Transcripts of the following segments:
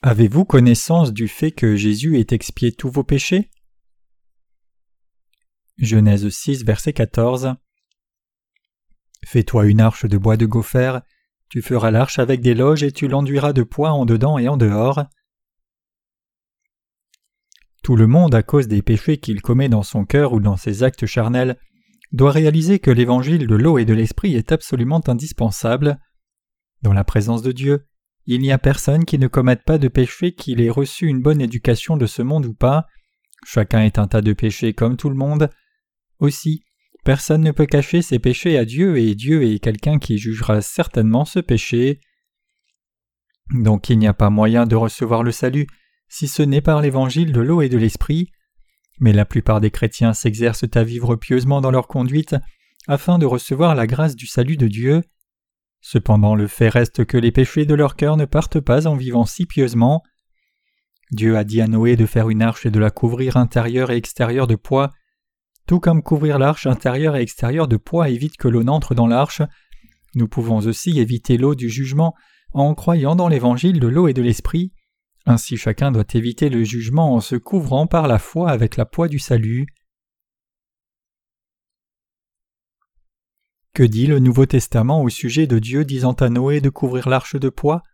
Avez-vous connaissance du fait que Jésus ait expié tous vos péchés? Genèse 6, verset 14 Fais-toi une arche de bois de gopher, tu feras l'arche avec des loges et tu l'enduiras de poids en dedans et en dehors. Tout le monde, à cause des péchés qu'il commet dans son cœur ou dans ses actes charnels, doit réaliser que l'évangile de l'eau et de l'esprit est absolument indispensable. Dans la présence de Dieu, il n'y a personne qui ne commette pas de péché qu'il ait reçu une bonne éducation de ce monde ou pas. Chacun est un tas de péchés comme tout le monde. Aussi, personne ne peut cacher ses péchés à Dieu et Dieu est quelqu'un qui jugera certainement ce péché. Donc il n'y a pas moyen de recevoir le salut si ce n'est par l'évangile de l'eau et de l'esprit. Mais la plupart des chrétiens s'exercent à vivre pieusement dans leur conduite afin de recevoir la grâce du salut de Dieu. Cependant le fait reste que les péchés de leur cœur ne partent pas en vivant si pieusement. Dieu a dit à Noé de faire une arche et de la couvrir intérieure et extérieure de poids, tout comme couvrir l'arche intérieure et extérieure de poids évite que l'eau n'entre dans l'arche, nous pouvons aussi éviter l'eau du jugement en croyant dans l'évangile de l'eau et de l'esprit. Ainsi chacun doit éviter le jugement en se couvrant par la foi avec la poids du salut. Que dit le Nouveau Testament au sujet de Dieu disant à Noé de couvrir l'arche de poids?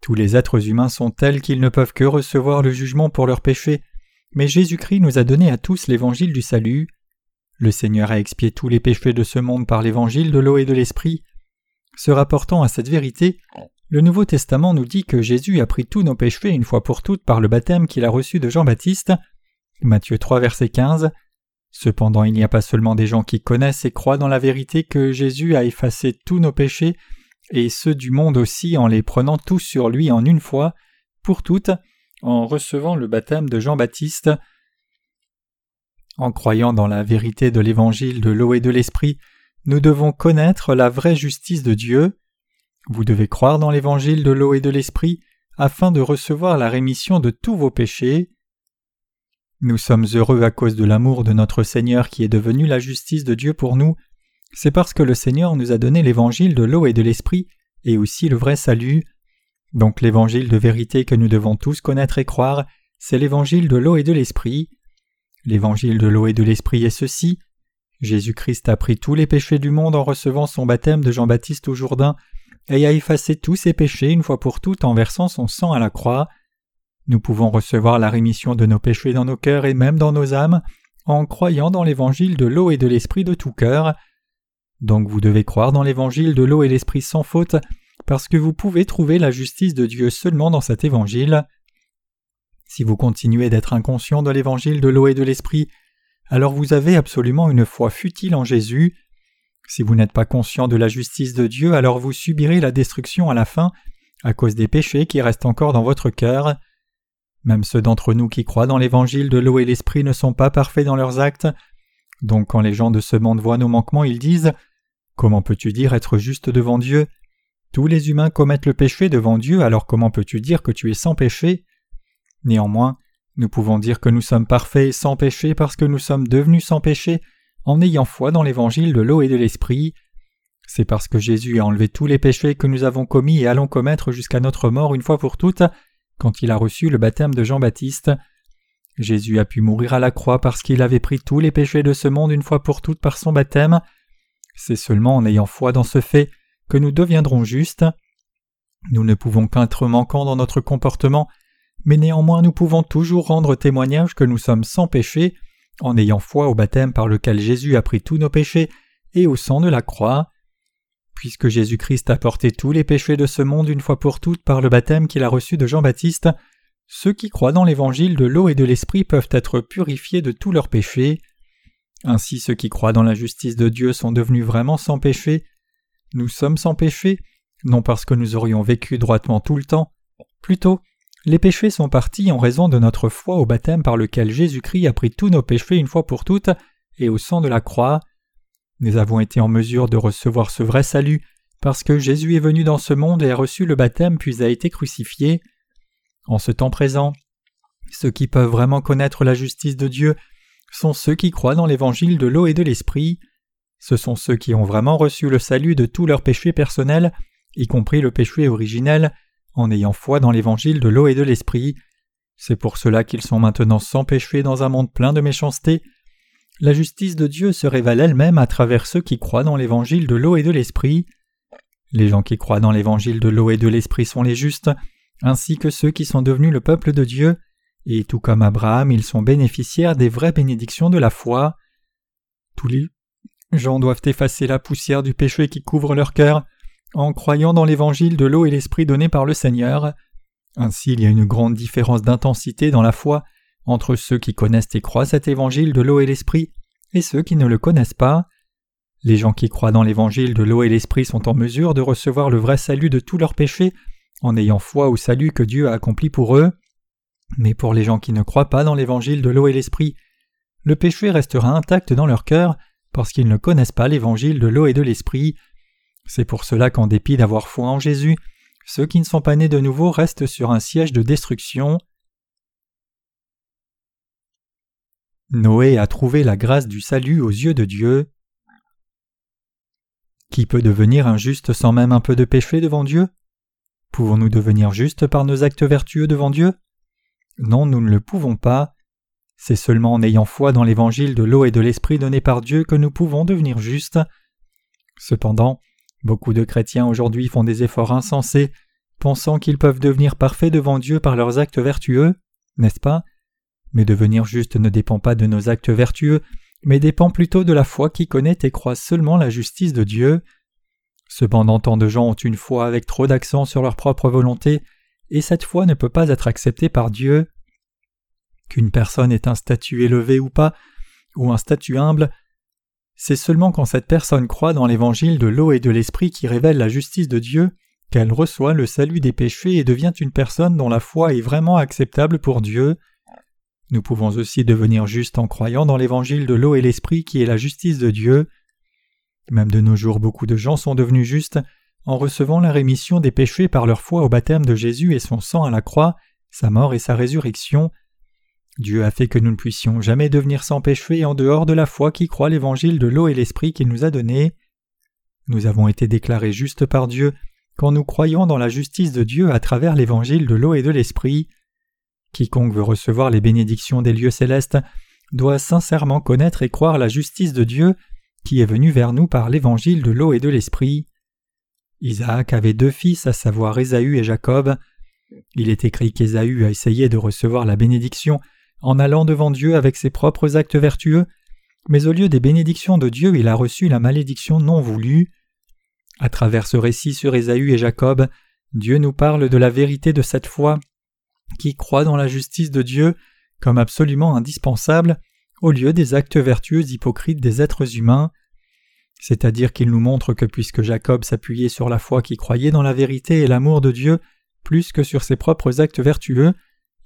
Tous les êtres humains sont tels qu'ils ne peuvent que recevoir le jugement pour leurs péchés, mais Jésus-Christ nous a donné à tous l'évangile du salut. Le Seigneur a expié tous les péchés de ce monde par l'évangile de l'eau et de l'esprit. Se rapportant à cette vérité, le Nouveau Testament nous dit que Jésus a pris tous nos péchés une fois pour toutes par le baptême qu'il a reçu de Jean-Baptiste. Matthieu 3, verset 15. Cependant il n'y a pas seulement des gens qui connaissent et croient dans la vérité que Jésus a effacé tous nos péchés, et ceux du monde aussi en les prenant tous sur lui en une fois, pour toutes, en recevant le baptême de Jean-Baptiste. En croyant dans la vérité de l'évangile de l'eau et de l'esprit, nous devons connaître la vraie justice de Dieu. Vous devez croire dans l'évangile de l'eau et de l'esprit afin de recevoir la rémission de tous vos péchés. Nous sommes heureux à cause de l'amour de notre Seigneur qui est devenu la justice de Dieu pour nous. C'est parce que le Seigneur nous a donné l'évangile de l'eau et de l'esprit, et aussi le vrai salut. Donc l'évangile de vérité que nous devons tous connaître et croire, c'est l'évangile de l'eau et de l'esprit. L'évangile de l'eau et de l'esprit est ceci. Jésus-Christ a pris tous les péchés du monde en recevant son baptême de Jean-Baptiste au Jourdain et a effacé tous ses péchés une fois pour toutes en versant son sang à la croix. Nous pouvons recevoir la rémission de nos péchés dans nos cœurs et même dans nos âmes en croyant dans l'évangile de l'eau et de l'esprit de tout cœur. Donc vous devez croire dans l'évangile de l'eau et l'esprit sans faute, parce que vous pouvez trouver la justice de Dieu seulement dans cet évangile. Si vous continuez d'être inconscient de l'évangile de l'eau et de l'esprit, alors vous avez absolument une foi futile en Jésus. Si vous n'êtes pas conscient de la justice de Dieu, alors vous subirez la destruction à la fin à cause des péchés qui restent encore dans votre cœur. Même ceux d'entre nous qui croient dans l'évangile de l'eau et l'esprit ne sont pas parfaits dans leurs actes. Donc quand les gens de ce monde voient nos manquements, ils disent Comment peux-tu dire être juste devant Dieu? Tous les humains commettent le péché devant Dieu, alors comment peux-tu dire que tu es sans péché? Néanmoins, nous pouvons dire que nous sommes parfaits sans péché parce que nous sommes devenus sans péché en ayant foi dans l'évangile de l'eau et de l'esprit. C'est parce que Jésus a enlevé tous les péchés que nous avons commis et allons commettre jusqu'à notre mort une fois pour toutes quand il a reçu le baptême de Jean-Baptiste. Jésus a pu mourir à la croix parce qu'il avait pris tous les péchés de ce monde une fois pour toutes par son baptême. C'est seulement en ayant foi dans ce fait que nous deviendrons justes. Nous ne pouvons qu'être manquants dans notre comportement, mais néanmoins nous pouvons toujours rendre témoignage que nous sommes sans péché en ayant foi au baptême par lequel Jésus a pris tous nos péchés et au sang de la croix. Puisque Jésus-Christ a porté tous les péchés de ce monde une fois pour toutes par le baptême qu'il a reçu de Jean-Baptiste, ceux qui croient dans l'évangile de l'eau et de l'esprit peuvent être purifiés de tous leurs péchés. Ainsi ceux qui croient dans la justice de Dieu sont devenus vraiment sans péché. Nous sommes sans péché, non parce que nous aurions vécu droitement tout le temps, plutôt les péchés sont partis en raison de notre foi au baptême par lequel Jésus-Christ a pris tous nos péchés une fois pour toutes et au sang de la croix. Nous avons été en mesure de recevoir ce vrai salut parce que Jésus est venu dans ce monde et a reçu le baptême puis a été crucifié. En ce temps présent, ceux qui peuvent vraiment connaître la justice de Dieu sont ceux qui croient dans l'évangile de l'eau et de l'esprit. Ce sont ceux qui ont vraiment reçu le salut de tous leurs péchés personnels, y compris le péché originel, en ayant foi dans l'évangile de l'eau et de l'esprit. C'est pour cela qu'ils sont maintenant sans péché dans un monde plein de méchanceté. La justice de Dieu se révèle elle-même à travers ceux qui croient dans l'évangile de l'eau et de l'esprit. Les gens qui croient dans l'évangile de l'eau et de l'esprit sont les justes, ainsi que ceux qui sont devenus le peuple de Dieu, et tout comme Abraham, ils sont bénéficiaires des vraies bénédictions de la foi. Tous les gens doivent effacer la poussière du péché qui couvre leur cœur en croyant dans l'évangile de l'eau et l'esprit donné par le Seigneur. Ainsi il y a une grande différence d'intensité dans la foi entre ceux qui connaissent et croient cet évangile de l'eau et l'esprit et ceux qui ne le connaissent pas. Les gens qui croient dans l'évangile de l'eau et l'esprit sont en mesure de recevoir le vrai salut de tous leurs péchés en ayant foi au salut que Dieu a accompli pour eux. Mais pour les gens qui ne croient pas dans l'évangile de l'eau et l'esprit, le péché restera intact dans leur cœur parce qu'ils ne connaissent pas l'évangile de l'eau et de l'esprit. C'est pour cela qu'en dépit d'avoir foi en Jésus, ceux qui ne sont pas nés de nouveau restent sur un siège de destruction. Noé a trouvé la grâce du salut aux yeux de Dieu. Qui peut devenir injuste sans même un peu de péché devant Dieu? Pouvons-nous devenir justes par nos actes vertueux devant Dieu? Non, nous ne le pouvons pas. C'est seulement en ayant foi dans l'évangile de l'eau et de l'esprit donné par Dieu que nous pouvons devenir justes. Cependant, Beaucoup de chrétiens aujourd'hui font des efforts insensés, pensant qu'ils peuvent devenir parfaits devant Dieu par leurs actes vertueux, n'est-ce pas? Mais devenir juste ne dépend pas de nos actes vertueux, mais dépend plutôt de la foi qui connaît et croit seulement la justice de Dieu. Cependant, tant de gens ont une foi avec trop d'accent sur leur propre volonté, et cette foi ne peut pas être acceptée par Dieu. Qu'une personne ait un statut élevé ou pas, ou un statut humble, c'est seulement quand cette personne croit dans l'évangile de l'eau et de l'esprit qui révèle la justice de Dieu qu'elle reçoit le salut des péchés et devient une personne dont la foi est vraiment acceptable pour Dieu. Nous pouvons aussi devenir justes en croyant dans l'évangile de l'eau et l'esprit qui est la justice de Dieu. Même de nos jours beaucoup de gens sont devenus justes en recevant la rémission des péchés par leur foi au baptême de Jésus et son sang à la croix, sa mort et sa résurrection, Dieu a fait que nous ne puissions jamais devenir sans péché en dehors de la foi qui croit l'évangile de l'eau et l'esprit qu'il nous a donné. Nous avons été déclarés justes par Dieu quand nous croyons dans la justice de Dieu à travers l'évangile de l'eau et de l'esprit. Quiconque veut recevoir les bénédictions des lieux célestes doit sincèrement connaître et croire la justice de Dieu qui est venue vers nous par l'évangile de l'eau et de l'esprit. Isaac avait deux fils, à savoir Ésaü et Jacob. Il est écrit qu'Ésaü a essayé de recevoir la bénédiction en allant devant Dieu avec ses propres actes vertueux, mais au lieu des bénédictions de Dieu, il a reçu la malédiction non voulue. À travers ce récit sur Ésaü et Jacob, Dieu nous parle de la vérité de cette foi qui croit dans la justice de Dieu comme absolument indispensable au lieu des actes vertueux hypocrites des êtres humains. C'est-à-dire qu'il nous montre que puisque Jacob s'appuyait sur la foi qui croyait dans la vérité et l'amour de Dieu plus que sur ses propres actes vertueux,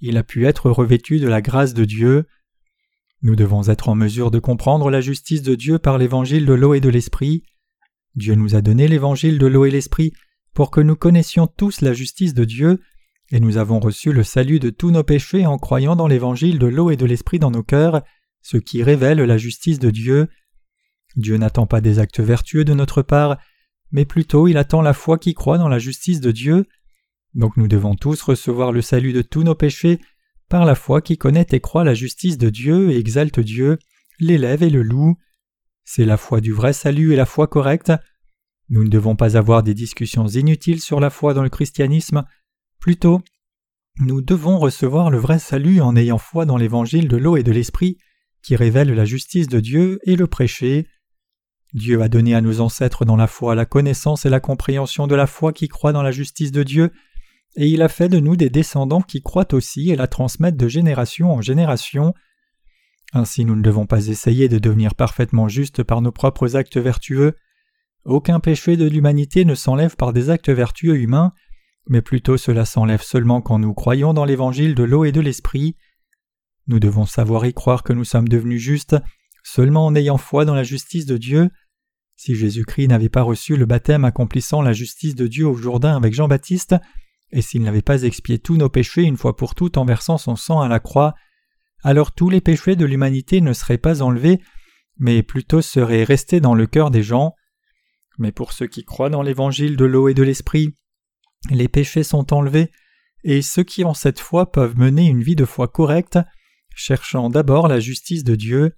il a pu être revêtu de la grâce de Dieu. Nous devons être en mesure de comprendre la justice de Dieu par l'évangile de l'eau et de l'esprit. Dieu nous a donné l'évangile de l'eau et l'esprit pour que nous connaissions tous la justice de Dieu, et nous avons reçu le salut de tous nos péchés en croyant dans l'évangile de l'eau et de l'esprit dans nos cœurs, ce qui révèle la justice de Dieu. Dieu n'attend pas des actes vertueux de notre part, mais plutôt il attend la foi qui croit dans la justice de Dieu, donc nous devons tous recevoir le salut de tous nos péchés par la foi qui connaît et croit la justice de Dieu et exalte Dieu, l'élève et le loue. C'est la foi du vrai salut et la foi correcte. Nous ne devons pas avoir des discussions inutiles sur la foi dans le christianisme. Plutôt, nous devons recevoir le vrai salut en ayant foi dans l'évangile de l'eau et de l'esprit qui révèle la justice de Dieu et le prêcher. Dieu a donné à nos ancêtres dans la foi la connaissance et la compréhension de la foi qui croit dans la justice de Dieu et il a fait de nous des descendants qui croient aussi et la transmettent de génération en génération. Ainsi nous ne devons pas essayer de devenir parfaitement justes par nos propres actes vertueux. Aucun péché de l'humanité ne s'enlève par des actes vertueux humains, mais plutôt cela s'enlève seulement quand nous croyons dans l'évangile de l'eau et de l'esprit. Nous devons savoir y croire que nous sommes devenus justes seulement en ayant foi dans la justice de Dieu. Si Jésus-Christ n'avait pas reçu le baptême accomplissant la justice de Dieu au Jourdain avec Jean-Baptiste, et s'il n'avait pas expié tous nos péchés une fois pour toutes en versant son sang à la croix, alors tous les péchés de l'humanité ne seraient pas enlevés, mais plutôt seraient restés dans le cœur des gens. Mais pour ceux qui croient dans l'évangile de l'eau et de l'esprit, les péchés sont enlevés, et ceux qui ont cette foi peuvent mener une vie de foi correcte, cherchant d'abord la justice de Dieu.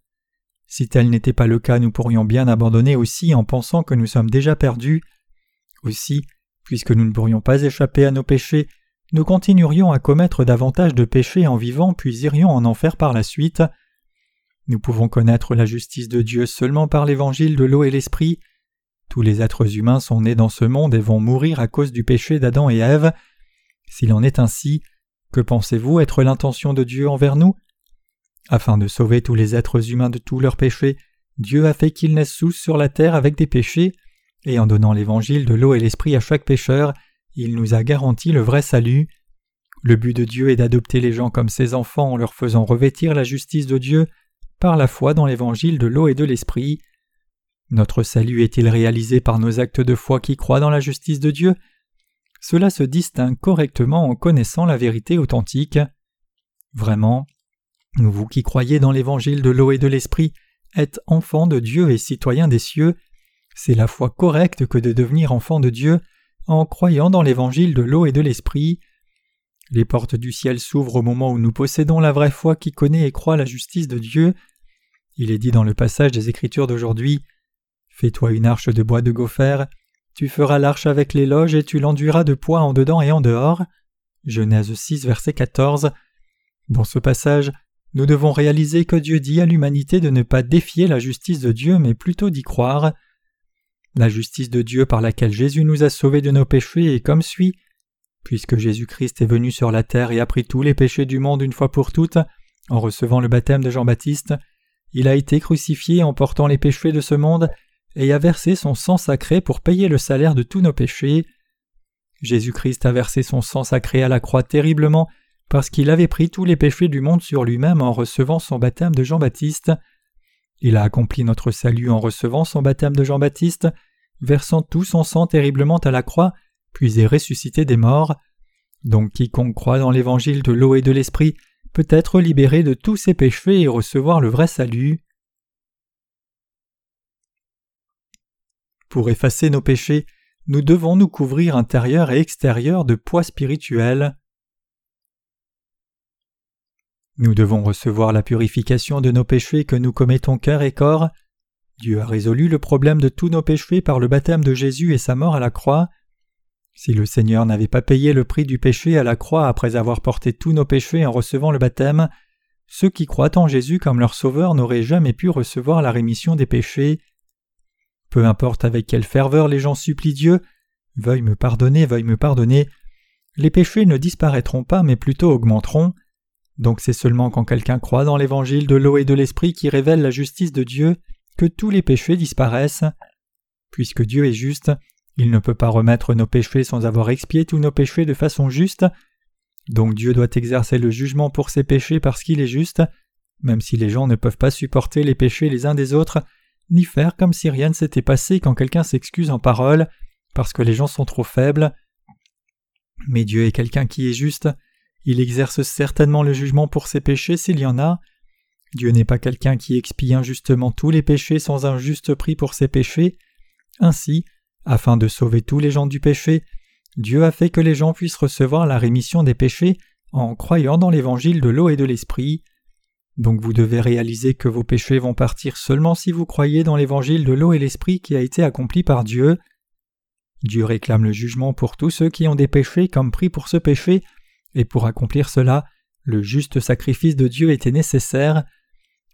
Si tel n'était pas le cas, nous pourrions bien abandonner aussi en pensant que nous sommes déjà perdus. Aussi, puisque nous ne pourrions pas échapper à nos péchés, nous continuerions à commettre davantage de péchés en vivant puis irions en enfer par la suite. Nous pouvons connaître la justice de Dieu seulement par l'évangile de l'eau et l'esprit. Tous les êtres humains sont nés dans ce monde et vont mourir à cause du péché d'Adam et Ève. S'il en est ainsi, que pensez-vous être l'intention de Dieu envers nous? Afin de sauver tous les êtres humains de tous leurs péchés, Dieu a fait qu'ils naissent sous sur la terre avec des péchés, et en donnant l'évangile de l'eau et l'esprit à chaque pécheur, il nous a garanti le vrai salut. Le but de Dieu est d'adopter les gens comme ses enfants en leur faisant revêtir la justice de Dieu par la foi dans l'évangile de l'eau et de l'esprit. Notre salut est-il réalisé par nos actes de foi qui croient dans la justice de Dieu? Cela se distingue correctement en connaissant la vérité authentique. Vraiment, vous qui croyez dans l'évangile de l'eau et de l'esprit êtes enfants de Dieu et citoyens des cieux. C'est la foi correcte que de devenir enfant de Dieu en croyant dans l'évangile de l'eau et de l'esprit. Les portes du ciel s'ouvrent au moment où nous possédons la vraie foi qui connaît et croit la justice de Dieu. Il est dit dans le passage des Écritures d'aujourd'hui Fais-toi une arche de bois de gopher, tu feras l'arche avec les loges et tu l'enduiras de poids en dedans et en dehors. Genèse 6, verset 14. Dans ce passage, nous devons réaliser que Dieu dit à l'humanité de ne pas défier la justice de Dieu, mais plutôt d'y croire. La justice de Dieu par laquelle Jésus nous a sauvés de nos péchés est comme suit. Puisque Jésus-Christ est venu sur la terre et a pris tous les péchés du monde une fois pour toutes, en recevant le baptême de Jean-Baptiste, il a été crucifié en portant les péchés de ce monde et a versé son sang sacré pour payer le salaire de tous nos péchés. Jésus-Christ a versé son sang sacré à la croix terriblement parce qu'il avait pris tous les péchés du monde sur lui-même en recevant son baptême de Jean-Baptiste. Il a accompli notre salut en recevant son baptême de Jean-Baptiste, versant tout son sang terriblement à la croix, puis est ressuscité des morts. Donc quiconque croit dans l'évangile de l'eau et de l'esprit peut être libéré de tous ses péchés et recevoir le vrai salut. Pour effacer nos péchés, nous devons nous couvrir intérieur et extérieur de poids spirituels. Nous devons recevoir la purification de nos péchés que nous commettons cœur et corps. Dieu a résolu le problème de tous nos péchés par le baptême de Jésus et sa mort à la croix. Si le Seigneur n'avait pas payé le prix du péché à la croix après avoir porté tous nos péchés en recevant le baptême, ceux qui croient en Jésus comme leur Sauveur n'auraient jamais pu recevoir la rémission des péchés. Peu importe avec quelle ferveur les gens supplient Dieu, veuille me pardonner, veuille me pardonner, les péchés ne disparaîtront pas mais plutôt augmenteront. Donc c'est seulement quand quelqu'un croit dans l'évangile de l'eau et de l'esprit qui révèle la justice de Dieu que tous les péchés disparaissent. Puisque Dieu est juste, il ne peut pas remettre nos péchés sans avoir expié tous nos péchés de façon juste. Donc Dieu doit exercer le jugement pour ses péchés parce qu'il est juste, même si les gens ne peuvent pas supporter les péchés les uns des autres, ni faire comme si rien ne s'était passé quand quelqu'un s'excuse en parole, parce que les gens sont trop faibles. Mais Dieu est quelqu'un qui est juste, il exerce certainement le jugement pour ses péchés s'il y en a. Dieu n'est pas quelqu'un qui expie injustement tous les péchés sans un juste prix pour ses péchés. Ainsi, afin de sauver tous les gens du péché, Dieu a fait que les gens puissent recevoir la rémission des péchés en croyant dans l'évangile de l'eau et de l'esprit. Donc vous devez réaliser que vos péchés vont partir seulement si vous croyez dans l'évangile de l'eau et l'esprit qui a été accompli par Dieu. Dieu réclame le jugement pour tous ceux qui ont des péchés comme prix pour ce péché, et pour accomplir cela, le juste sacrifice de Dieu était nécessaire.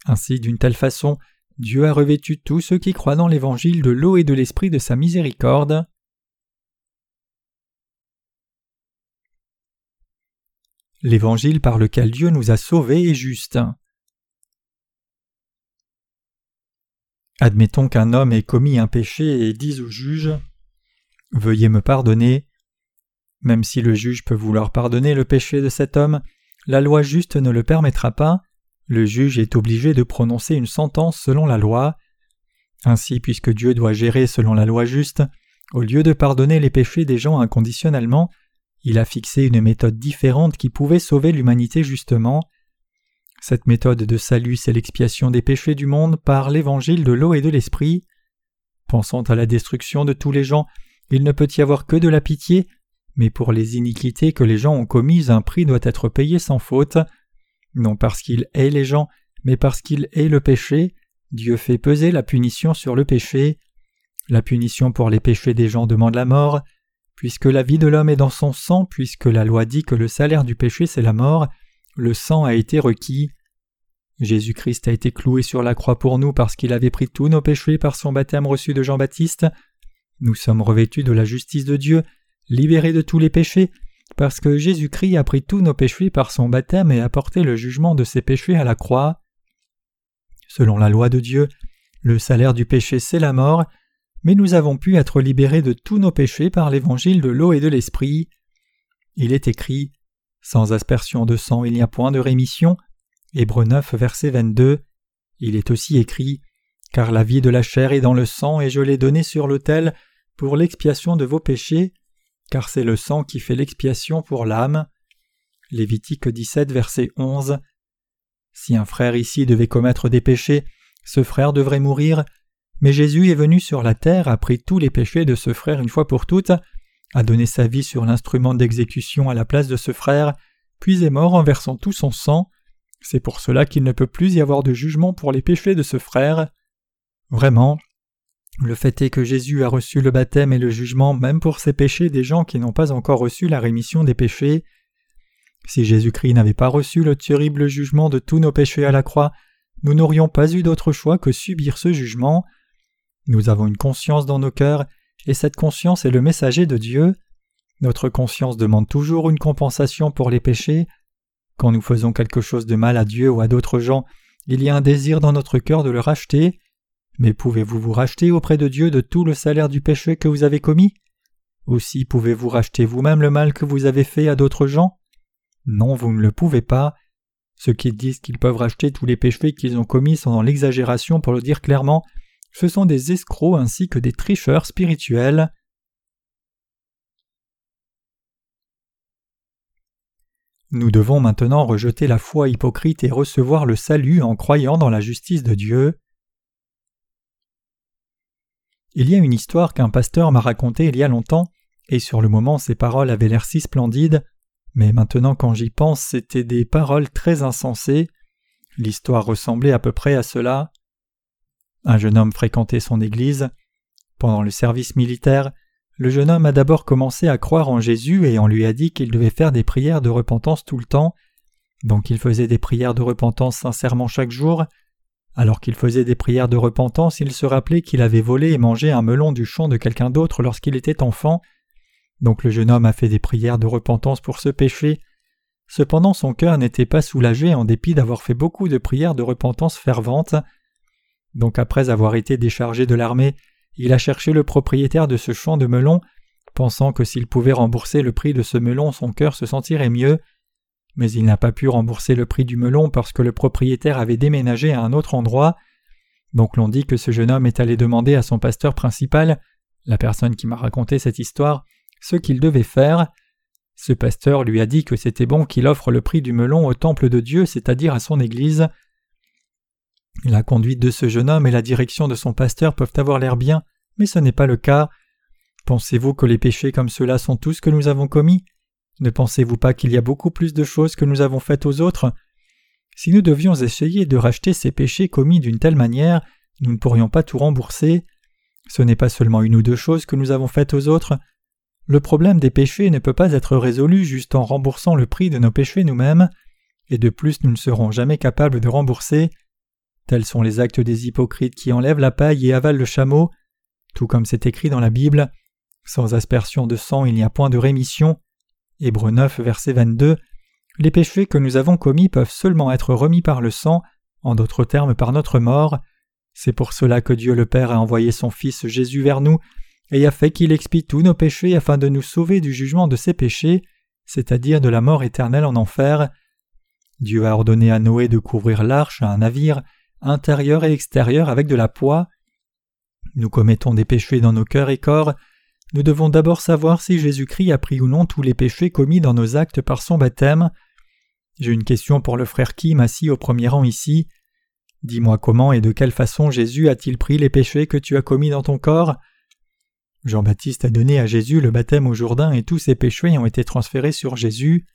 Ainsi, d'une telle façon, Dieu a revêtu tous ceux qui croient dans l'évangile de l'eau et de l'esprit de sa miséricorde. L'évangile par lequel Dieu nous a sauvés est juste. Admettons qu'un homme ait commis un péché et dise au juge Veuillez me pardonner. Même si le juge peut vouloir pardonner le péché de cet homme, la loi juste ne le permettra pas. Le juge est obligé de prononcer une sentence selon la loi. Ainsi, puisque Dieu doit gérer selon la loi juste, au lieu de pardonner les péchés des gens inconditionnellement, il a fixé une méthode différente qui pouvait sauver l'humanité justement. Cette méthode de salut, c'est l'expiation des péchés du monde par l'évangile de l'eau et de l'esprit. Pensant à la destruction de tous les gens, il ne peut y avoir que de la pitié, mais pour les iniquités que les gens ont commises un prix doit être payé sans faute. Non parce qu'il hait les gens, mais parce qu'il hait le péché, Dieu fait peser la punition sur le péché. La punition pour les péchés des gens demande la mort, puisque la vie de l'homme est dans son sang, puisque la loi dit que le salaire du péché c'est la mort, le sang a été requis. Jésus-Christ a été cloué sur la croix pour nous parce qu'il avait pris tous nos péchés par son baptême reçu de Jean-Baptiste. Nous sommes revêtus de la justice de Dieu, libérés de tous les péchés, parce que Jésus-Christ a pris tous nos péchés par son baptême et a porté le jugement de ses péchés à la croix. Selon la loi de Dieu, le salaire du péché c'est la mort, mais nous avons pu être libérés de tous nos péchés par l'évangile de l'eau et de l'esprit. Il est écrit Sans aspersion de sang il n'y a point de rémission. Hébreu 9, verset 22. Il est aussi écrit Car la vie de la chair est dans le sang et je l'ai donné sur l'autel pour l'expiation de vos péchés, car c'est le sang qui fait l'expiation pour l'âme. Lévitique 17, verset 11. Si un frère ici devait commettre des péchés, ce frère devrait mourir, mais Jésus est venu sur la terre, a pris tous les péchés de ce frère une fois pour toutes, a donné sa vie sur l'instrument d'exécution à la place de ce frère, puis est mort en versant tout son sang. C'est pour cela qu'il ne peut plus y avoir de jugement pour les péchés de ce frère. Vraiment, le fait est que Jésus a reçu le baptême et le jugement même pour ces péchés des gens qui n'ont pas encore reçu la rémission des péchés. Si Jésus-Christ n'avait pas reçu le terrible jugement de tous nos péchés à la croix, nous n'aurions pas eu d'autre choix que subir ce jugement. Nous avons une conscience dans nos cœurs, et cette conscience est le messager de Dieu. Notre conscience demande toujours une compensation pour les péchés. Quand nous faisons quelque chose de mal à Dieu ou à d'autres gens, il y a un désir dans notre cœur de le racheter. Mais pouvez-vous vous racheter auprès de Dieu de tout le salaire du péché que vous avez commis? Aussi pouvez-vous racheter vous-même le mal que vous avez fait à d'autres gens? Non, vous ne le pouvez pas. Ceux qui disent qu'ils peuvent racheter tous les péchés qu'ils ont commis sont dans l'exagération pour le dire clairement, ce sont des escrocs ainsi que des tricheurs spirituels. Nous devons maintenant rejeter la foi hypocrite et recevoir le salut en croyant dans la justice de Dieu. Il y a une histoire qu'un pasteur m'a racontée il y a longtemps, et sur le moment ces paroles avaient l'air si splendides, mais maintenant quand j'y pense c'étaient des paroles très insensées. L'histoire ressemblait à peu près à cela. Un jeune homme fréquentait son église. Pendant le service militaire, le jeune homme a d'abord commencé à croire en Jésus et on lui a dit qu'il devait faire des prières de repentance tout le temps. Donc il faisait des prières de repentance sincèrement chaque jour, alors qu'il faisait des prières de repentance, il se rappelait qu'il avait volé et mangé un melon du champ de quelqu'un d'autre lorsqu'il était enfant. Donc le jeune homme a fait des prières de repentance pour ce péché. Cependant son cœur n'était pas soulagé en dépit d'avoir fait beaucoup de prières de repentance ferventes. Donc après avoir été déchargé de l'armée, il a cherché le propriétaire de ce champ de melon, pensant que s'il pouvait rembourser le prix de ce melon son cœur se sentirait mieux mais il n'a pas pu rembourser le prix du melon parce que le propriétaire avait déménagé à un autre endroit. Donc l'on dit que ce jeune homme est allé demander à son pasteur principal, la personne qui m'a raconté cette histoire, ce qu'il devait faire. Ce pasteur lui a dit que c'était bon qu'il offre le prix du melon au temple de Dieu, c'est-à-dire à son église. La conduite de ce jeune homme et la direction de son pasteur peuvent avoir l'air bien, mais ce n'est pas le cas. Pensez-vous que les péchés comme ceux-là sont tous que nous avons commis? Ne pensez-vous pas qu'il y a beaucoup plus de choses que nous avons faites aux autres? Si nous devions essayer de racheter ces péchés commis d'une telle manière, nous ne pourrions pas tout rembourser. Ce n'est pas seulement une ou deux choses que nous avons faites aux autres. Le problème des péchés ne peut pas être résolu juste en remboursant le prix de nos péchés nous-mêmes, et de plus nous ne serons jamais capables de rembourser. Tels sont les actes des hypocrites qui enlèvent la paille et avalent le chameau, tout comme c'est écrit dans la Bible. Sans aspersion de sang il n'y a point de rémission. Hébreu 9, verset 22 Les péchés que nous avons commis peuvent seulement être remis par le sang, en d'autres termes par notre mort. C'est pour cela que Dieu le Père a envoyé son Fils Jésus vers nous, et a fait qu'il expie tous nos péchés afin de nous sauver du jugement de ses péchés, c'est-à-dire de la mort éternelle en enfer. Dieu a ordonné à Noé de couvrir l'arche à un navire, intérieur et extérieur, avec de la poix. Nous commettons des péchés dans nos cœurs et corps, nous devons d'abord savoir si Jésus-Christ a pris ou non tous les péchés commis dans nos actes par son baptême. J'ai une question pour le frère Kim assis au premier rang ici. Dis-moi comment et de quelle façon Jésus a-t-il pris les péchés que tu as commis dans ton corps? Jean-Baptiste a donné à Jésus le baptême au Jourdain et tous ses péchés ont été transférés sur Jésus.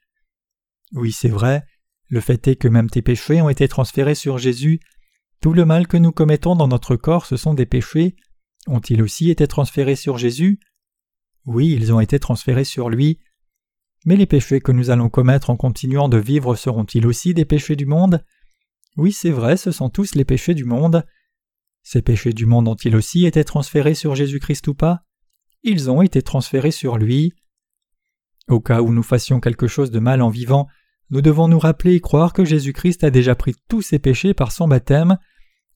Oui, c'est vrai, le fait est que même tes péchés ont été transférés sur Jésus. Tout le mal que nous commettons dans notre corps, ce sont des péchés. Ont-ils aussi été transférés sur Jésus? Oui, ils ont été transférés sur lui. Mais les péchés que nous allons commettre en continuant de vivre seront-ils aussi des péchés du monde? Oui, c'est vrai, ce sont tous les péchés du monde. Ces péchés du monde ont-ils aussi été transférés sur Jésus-Christ ou pas? Ils ont été transférés sur lui. Au cas où nous fassions quelque chose de mal en vivant, nous devons nous rappeler et croire que Jésus-Christ a déjà pris tous ses péchés par son baptême,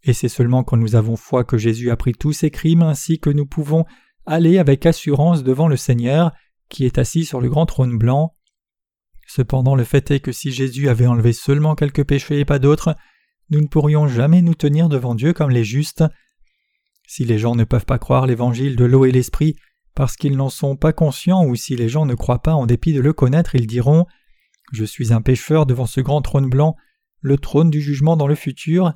et c'est seulement quand nous avons foi que Jésus a pris tous ses crimes ainsi que nous pouvons aller avec assurance devant le Seigneur, qui est assis sur le grand trône blanc. Cependant le fait est que si Jésus avait enlevé seulement quelques péchés et pas d'autres, nous ne pourrions jamais nous tenir devant Dieu comme les justes. Si les gens ne peuvent pas croire l'évangile de l'eau et l'esprit parce qu'ils n'en sont pas conscients ou si les gens ne croient pas en dépit de le connaître, ils diront Je suis un pécheur devant ce grand trône blanc, le trône du jugement dans le futur.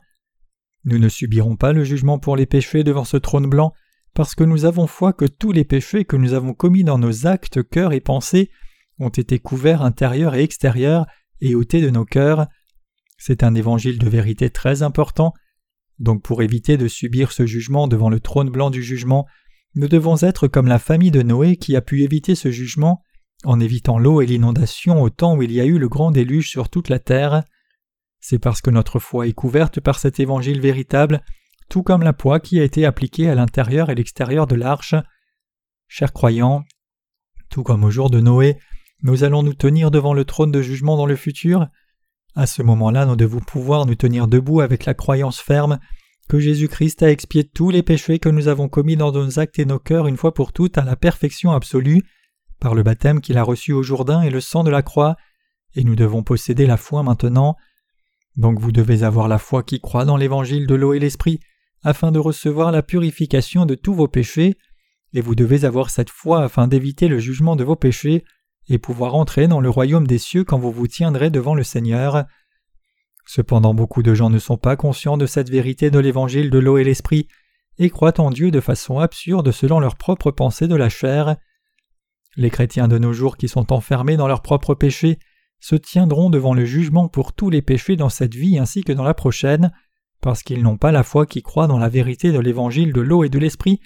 Nous ne subirons pas le jugement pour les péchés devant ce trône blanc parce que nous avons foi que tous les péchés que nous avons commis dans nos actes, cœurs et pensées ont été couverts intérieurs et extérieurs et ôtés de nos cœurs. C'est un évangile de vérité très important. Donc pour éviter de subir ce jugement devant le trône blanc du jugement, nous devons être comme la famille de Noé qui a pu éviter ce jugement en évitant l'eau et l'inondation au temps où il y a eu le grand déluge sur toute la terre. C'est parce que notre foi est couverte par cet évangile véritable, tout comme la poix qui a été appliquée à l'intérieur et l'extérieur de l'arche. Chers croyants, tout comme au jour de Noé, nous allons nous tenir devant le trône de jugement dans le futur, à ce moment-là, nous devons pouvoir nous tenir debout avec la croyance ferme que Jésus-Christ a expié tous les péchés que nous avons commis dans nos actes et nos cœurs une fois pour toutes à la perfection absolue, par le baptême qu'il a reçu au Jourdain et le sang de la croix, et nous devons posséder la foi maintenant. Donc vous devez avoir la foi qui croit dans l'évangile de l'eau et l'esprit, afin de recevoir la purification de tous vos péchés, et vous devez avoir cette foi afin d'éviter le jugement de vos péchés, et pouvoir entrer dans le royaume des cieux quand vous vous tiendrez devant le Seigneur. Cependant beaucoup de gens ne sont pas conscients de cette vérité de l'évangile de l'eau et l'esprit, et croient en Dieu de façon absurde selon leurs propres pensées de la chair. Les chrétiens de nos jours qui sont enfermés dans leurs propres péchés se tiendront devant le jugement pour tous les péchés dans cette vie ainsi que dans la prochaine, parce qu'ils n'ont pas la foi qui croit dans la vérité de l'évangile de l'eau et de l'esprit,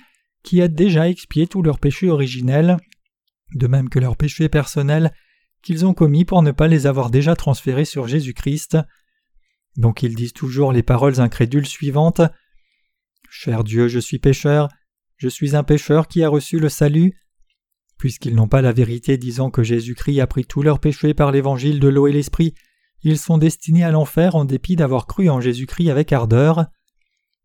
qui a déjà expié tous leurs péchés originels de même que leurs péchés personnels qu'ils ont commis pour ne pas les avoir déjà transférés sur Jésus-Christ. Donc ils disent toujours les paroles incrédules suivantes Cher Dieu, je suis pécheur, je suis un pécheur qui a reçu le salut. Puisqu'ils n'ont pas la vérité disant que Jésus-Christ a pris tous leurs péchés par l'évangile de l'eau et l'esprit, ils sont destinés à l'enfer en dépit d'avoir cru en Jésus-Christ avec ardeur.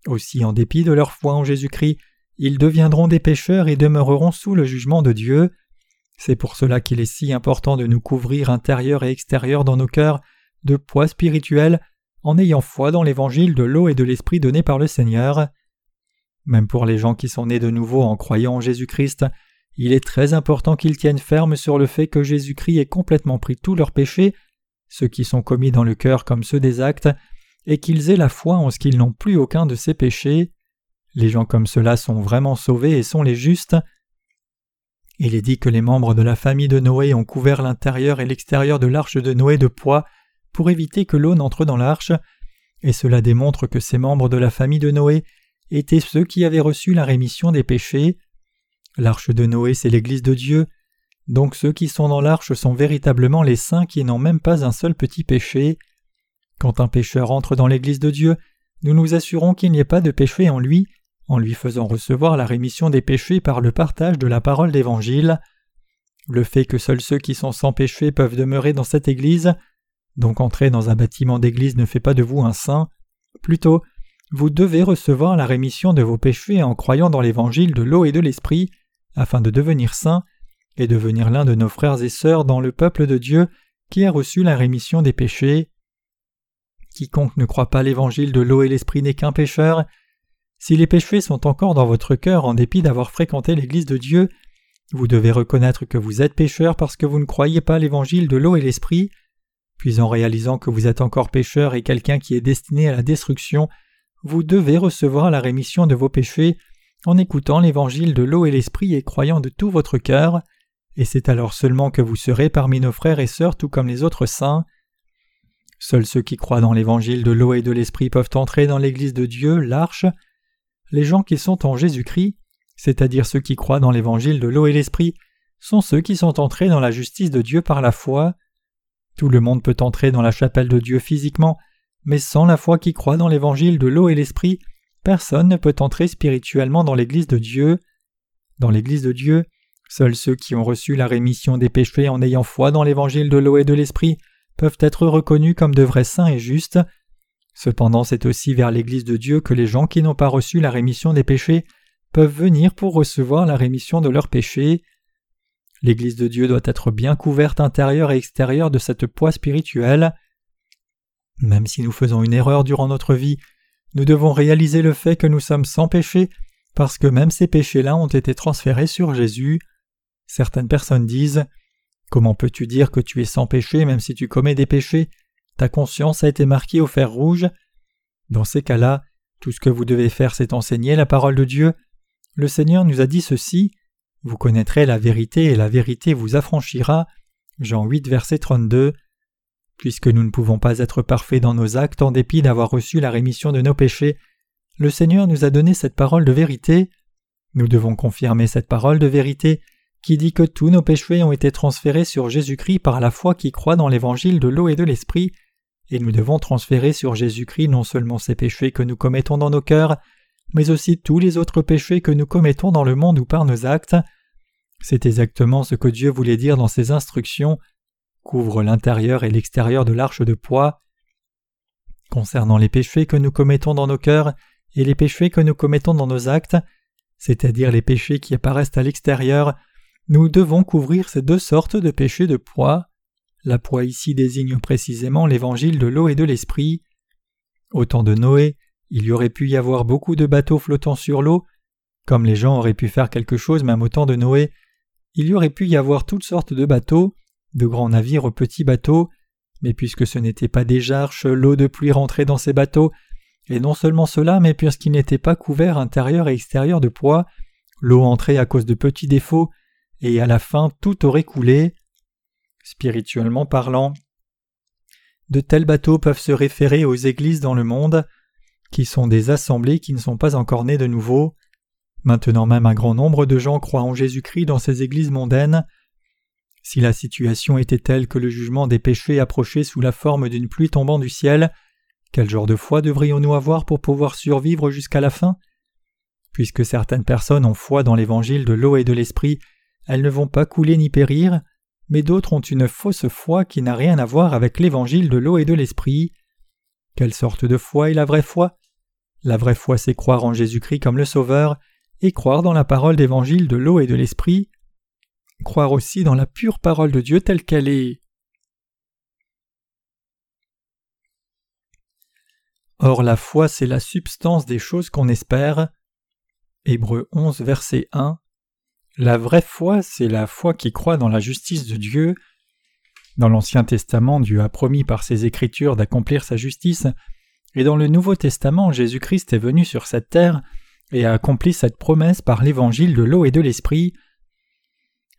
Aussi, en dépit de leur foi en Jésus-Christ, ils deviendront des pécheurs et demeureront sous le jugement de Dieu. C'est pour cela qu'il est si important de nous couvrir intérieur et extérieur dans nos cœurs de poids spirituel en ayant foi dans l'évangile de l'eau et de l'esprit donné par le Seigneur. Même pour les gens qui sont nés de nouveau en croyant en Jésus-Christ, il est très important qu'ils tiennent ferme sur le fait que Jésus-Christ ait complètement pris tous leurs péchés, ceux qui sont commis dans le cœur comme ceux des actes, et qu'ils aient la foi en ce qu'ils n'ont plus aucun de ces péchés. Les gens comme ceux-là sont vraiment sauvés et sont les justes. Il est dit que les membres de la famille de Noé ont couvert l'intérieur et l'extérieur de l'arche de Noé de poids pour éviter que l'eau n'entre dans l'arche, et cela démontre que ces membres de la famille de Noé étaient ceux qui avaient reçu la rémission des péchés. L'arche de Noé, c'est l'Église de Dieu, donc ceux qui sont dans l'arche sont véritablement les saints qui n'ont même pas un seul petit péché. Quand un pécheur entre dans l'Église de Dieu, nous nous assurons qu'il n'y ait pas de péché en lui, en lui faisant recevoir la rémission des péchés par le partage de la parole d'Évangile. Le fait que seuls ceux qui sont sans péché peuvent demeurer dans cette Église, donc entrer dans un bâtiment d'Église ne fait pas de vous un saint, plutôt vous devez recevoir la rémission de vos péchés en croyant dans l'Évangile de l'eau et de l'Esprit, afin de devenir saint et devenir l'un de nos frères et sœurs dans le peuple de Dieu qui a reçu la rémission des péchés. Quiconque ne croit pas l'Évangile de l'eau et l'Esprit n'est qu'un pécheur, si les péchés sont encore dans votre cœur en dépit d'avoir fréquenté l'Église de Dieu, vous devez reconnaître que vous êtes pécheur parce que vous ne croyez pas l'Évangile de l'eau et l'Esprit, puis en réalisant que vous êtes encore pécheur et quelqu'un qui est destiné à la destruction, vous devez recevoir la rémission de vos péchés en écoutant l'évangile de l'eau et l'esprit et croyant de tout votre cœur, et c'est alors seulement que vous serez parmi nos frères et sœurs tout comme les autres saints. Seuls ceux qui croient dans l'évangile de l'eau et de l'esprit peuvent entrer dans l'Église de Dieu, l'arche. Les gens qui sont en Jésus-Christ, c'est-à-dire ceux qui croient dans l'évangile de l'eau et l'esprit, sont ceux qui sont entrés dans la justice de Dieu par la foi. Tout le monde peut entrer dans la chapelle de Dieu physiquement, mais sans la foi qui croit dans l'évangile de l'eau et l'esprit, personne ne peut entrer spirituellement dans l'Église de Dieu. Dans l'Église de Dieu, seuls ceux qui ont reçu la rémission des péchés en ayant foi dans l'évangile de l'eau et de l'esprit peuvent être reconnus comme de vrais saints et justes. Cependant, c'est aussi vers l'Église de Dieu que les gens qui n'ont pas reçu la rémission des péchés peuvent venir pour recevoir la rémission de leurs péchés. L'Église de Dieu doit être bien couverte intérieure et extérieure de cette poids spirituelle. Même si nous faisons une erreur durant notre vie, nous devons réaliser le fait que nous sommes sans péché, parce que même ces péchés-là ont été transférés sur Jésus. Certaines personnes disent Comment peux-tu dire que tu es sans péché même si tu commets des péchés? Ta conscience a été marquée au fer rouge. Dans ces cas-là, tout ce que vous devez faire, c'est enseigner la parole de Dieu. Le Seigneur nous a dit ceci Vous connaîtrez la vérité et la vérité vous affranchira. Jean 8, verset 32. Puisque nous ne pouvons pas être parfaits dans nos actes en dépit d'avoir reçu la rémission de nos péchés, le Seigneur nous a donné cette parole de vérité. Nous devons confirmer cette parole de vérité qui dit que tous nos péchés ont été transférés sur Jésus-Christ par la foi qui croit dans l'évangile de l'eau et de l'esprit, et nous devons transférer sur Jésus-Christ non seulement ces péchés que nous commettons dans nos cœurs, mais aussi tous les autres péchés que nous commettons dans le monde ou par nos actes. C'est exactement ce que Dieu voulait dire dans ses instructions couvre l'intérieur et l'extérieur de l'arche de poids. Concernant les péchés que nous commettons dans nos cœurs et les péchés que nous commettons dans nos actes, c'est-à-dire les péchés qui apparaissent à l'extérieur, nous devons couvrir ces deux sortes de péchés de poids. La poids ici désigne précisément l'évangile de l'eau et de l'esprit. Au temps de Noé, il y aurait pu y avoir beaucoup de bateaux flottant sur l'eau. Comme les gens auraient pu faire quelque chose même au temps de Noé, il y aurait pu y avoir toutes sortes de bateaux, de grands navires aux petits bateaux, mais puisque ce n'était pas des arches, l'eau de pluie rentrait dans ces bateaux, et non seulement cela, mais puisqu'ils n'étaient pas couverts intérieur et extérieur de poids, l'eau entrait à cause de petits défauts, et à la fin tout aurait coulé. Spirituellement parlant, de tels bateaux peuvent se référer aux églises dans le monde, qui sont des assemblées qui ne sont pas encore nées de nouveau. Maintenant même un grand nombre de gens croient en Jésus-Christ dans ces églises mondaines, si la situation était telle que le jugement des péchés approchait sous la forme d'une pluie tombant du ciel, quel genre de foi devrions-nous avoir pour pouvoir survivre jusqu'à la fin? Puisque certaines personnes ont foi dans l'évangile de l'eau et de l'esprit, elles ne vont pas couler ni périr, mais d'autres ont une fausse foi qui n'a rien à voir avec l'évangile de l'eau et de l'esprit. Quelle sorte de foi est la vraie foi? La vraie foi, c'est croire en Jésus-Christ comme le Sauveur, et croire dans la parole d'évangile de l'eau et de l'esprit, croire aussi dans la pure parole de Dieu telle qu'elle est. Or la foi c'est la substance des choses qu'on espère. Hébreu 11 verset 1 La vraie foi c'est la foi qui croit dans la justice de Dieu. Dans l'Ancien Testament Dieu a promis par ses Écritures d'accomplir sa justice, et dans le Nouveau Testament Jésus-Christ est venu sur cette terre et a accompli cette promesse par l'évangile de l'eau et de l'esprit.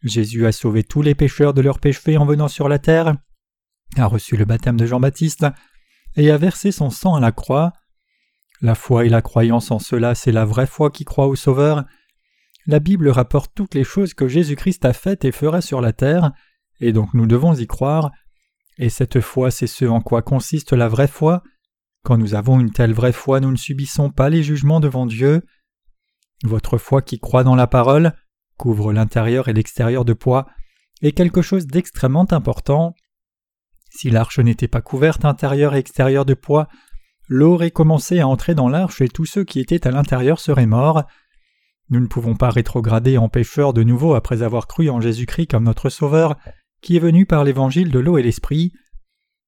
Jésus a sauvé tous les pécheurs de leurs péchés en venant sur la terre, a reçu le baptême de Jean-Baptiste, et a versé son sang à la croix. La foi et la croyance en cela, c'est la vraie foi qui croit au Sauveur. La Bible rapporte toutes les choses que Jésus-Christ a faites et fera sur la terre, et donc nous devons y croire. Et cette foi, c'est ce en quoi consiste la vraie foi. Quand nous avons une telle vraie foi, nous ne subissons pas les jugements devant Dieu. Votre foi qui croit dans la parole, couvre l'intérieur et l'extérieur de poids, est quelque chose d'extrêmement important. Si l'arche n'était pas couverte intérieur et extérieur de poids, l'eau aurait commencé à entrer dans l'arche et tous ceux qui étaient à l'intérieur seraient morts. Nous ne pouvons pas rétrograder en pécheurs de nouveau après avoir cru en Jésus-Christ comme notre Sauveur, qui est venu par l'évangile de l'eau et l'esprit.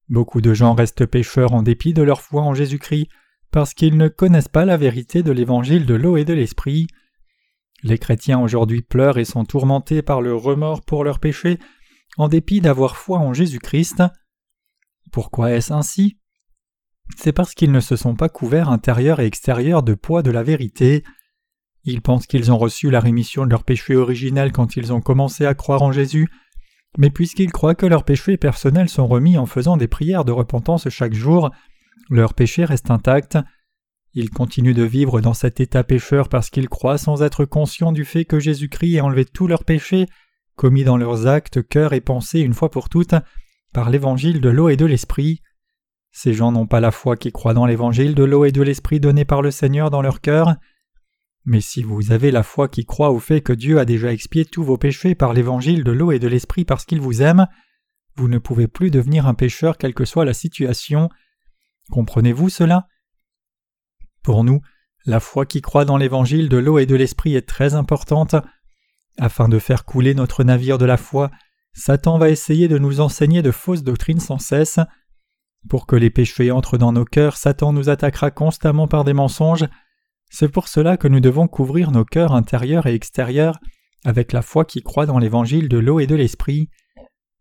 Beaucoup de gens restent pécheurs en dépit de leur foi en Jésus-Christ, parce qu'ils ne connaissent pas la vérité de l'évangile de l'eau et de l'esprit. Les chrétiens aujourd'hui pleurent et sont tourmentés par le remords pour leurs péchés, en dépit d'avoir foi en Jésus-Christ. Pourquoi est-ce ainsi? C'est parce qu'ils ne se sont pas couverts intérieur et extérieur de poids de la vérité. Ils pensent qu'ils ont reçu la rémission de leurs péchés originels quand ils ont commencé à croire en Jésus, mais puisqu'ils croient que leurs péchés personnels sont remis en faisant des prières de repentance chaque jour, leurs péchés restent intacts. Ils continuent de vivre dans cet état pécheur parce qu'ils croient sans être conscients du fait que Jésus-Christ ait enlevé tous leurs péchés, commis dans leurs actes, cœurs et pensées une fois pour toutes, par l'évangile de l'eau et de l'esprit. Ces gens n'ont pas la foi qui croient dans l'évangile de l'eau et de l'esprit donné par le Seigneur dans leur cœur. Mais si vous avez la foi qui croit au fait que Dieu a déjà expié tous vos péchés par l'évangile de l'eau et de l'esprit parce qu'il vous aime, vous ne pouvez plus devenir un pécheur quelle que soit la situation. Comprenez-vous cela? Pour nous, la foi qui croit dans l'évangile de l'eau et de l'esprit est très importante. Afin de faire couler notre navire de la foi, Satan va essayer de nous enseigner de fausses doctrines sans cesse. Pour que les péchés entrent dans nos cœurs, Satan nous attaquera constamment par des mensonges, c'est pour cela que nous devons couvrir nos cœurs intérieurs et extérieurs avec la foi qui croit dans l'évangile de l'eau et de l'esprit.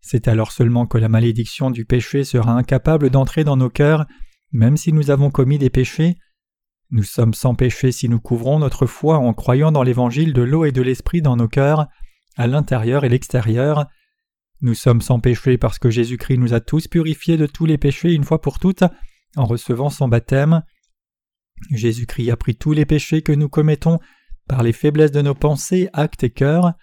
C'est alors seulement que la malédiction du péché sera incapable d'entrer dans nos cœurs, même si nous avons commis des péchés. Nous sommes sans péché si nous couvrons notre foi en croyant dans l'évangile de l'eau et de l'esprit dans nos cœurs, à l'intérieur et l'extérieur. Nous sommes sans péché parce que Jésus-Christ nous a tous purifiés de tous les péchés une fois pour toutes en recevant son baptême. Jésus-Christ a pris tous les péchés que nous commettons par les faiblesses de nos pensées, actes et cœurs.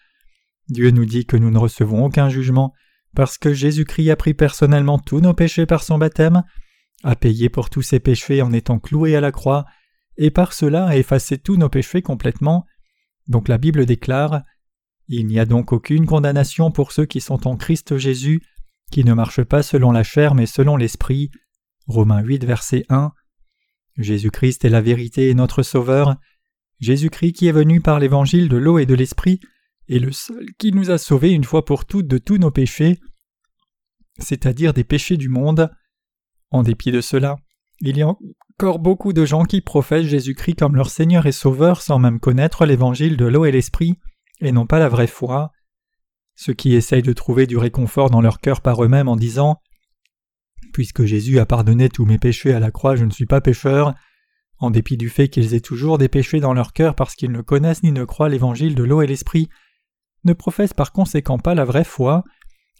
Dieu nous dit que nous ne recevons aucun jugement parce que Jésus-Christ a pris personnellement tous nos péchés par son baptême, a payé pour tous ses péchés en étant cloué à la croix, et par cela a effacé tous nos péchés complètement. Donc la Bible déclare Il n'y a donc aucune condamnation pour ceux qui sont en Christ Jésus, qui ne marchent pas selon la chair mais selon l'Esprit. Romains 8, verset 1. Jésus-Christ est la vérité et notre Sauveur. Jésus-Christ qui est venu par l'évangile de l'eau et de l'Esprit est le seul qui nous a sauvés une fois pour toutes de tous nos péchés, c'est-à-dire des péchés du monde. En dépit de cela, il y a encore beaucoup de gens qui professent Jésus-Christ comme leur Seigneur et Sauveur sans même connaître l'évangile de l'eau et l'Esprit, et n'ont pas la vraie foi. Ceux qui essayent de trouver du réconfort dans leur cœur par eux-mêmes en disant Puisque Jésus a pardonné tous mes péchés à la croix, je ne suis pas pécheur. En dépit du fait qu'ils aient toujours des péchés dans leur cœur parce qu'ils ne connaissent ni ne croient l'évangile de l'eau et l'esprit, ne professent par conséquent pas la vraie foi,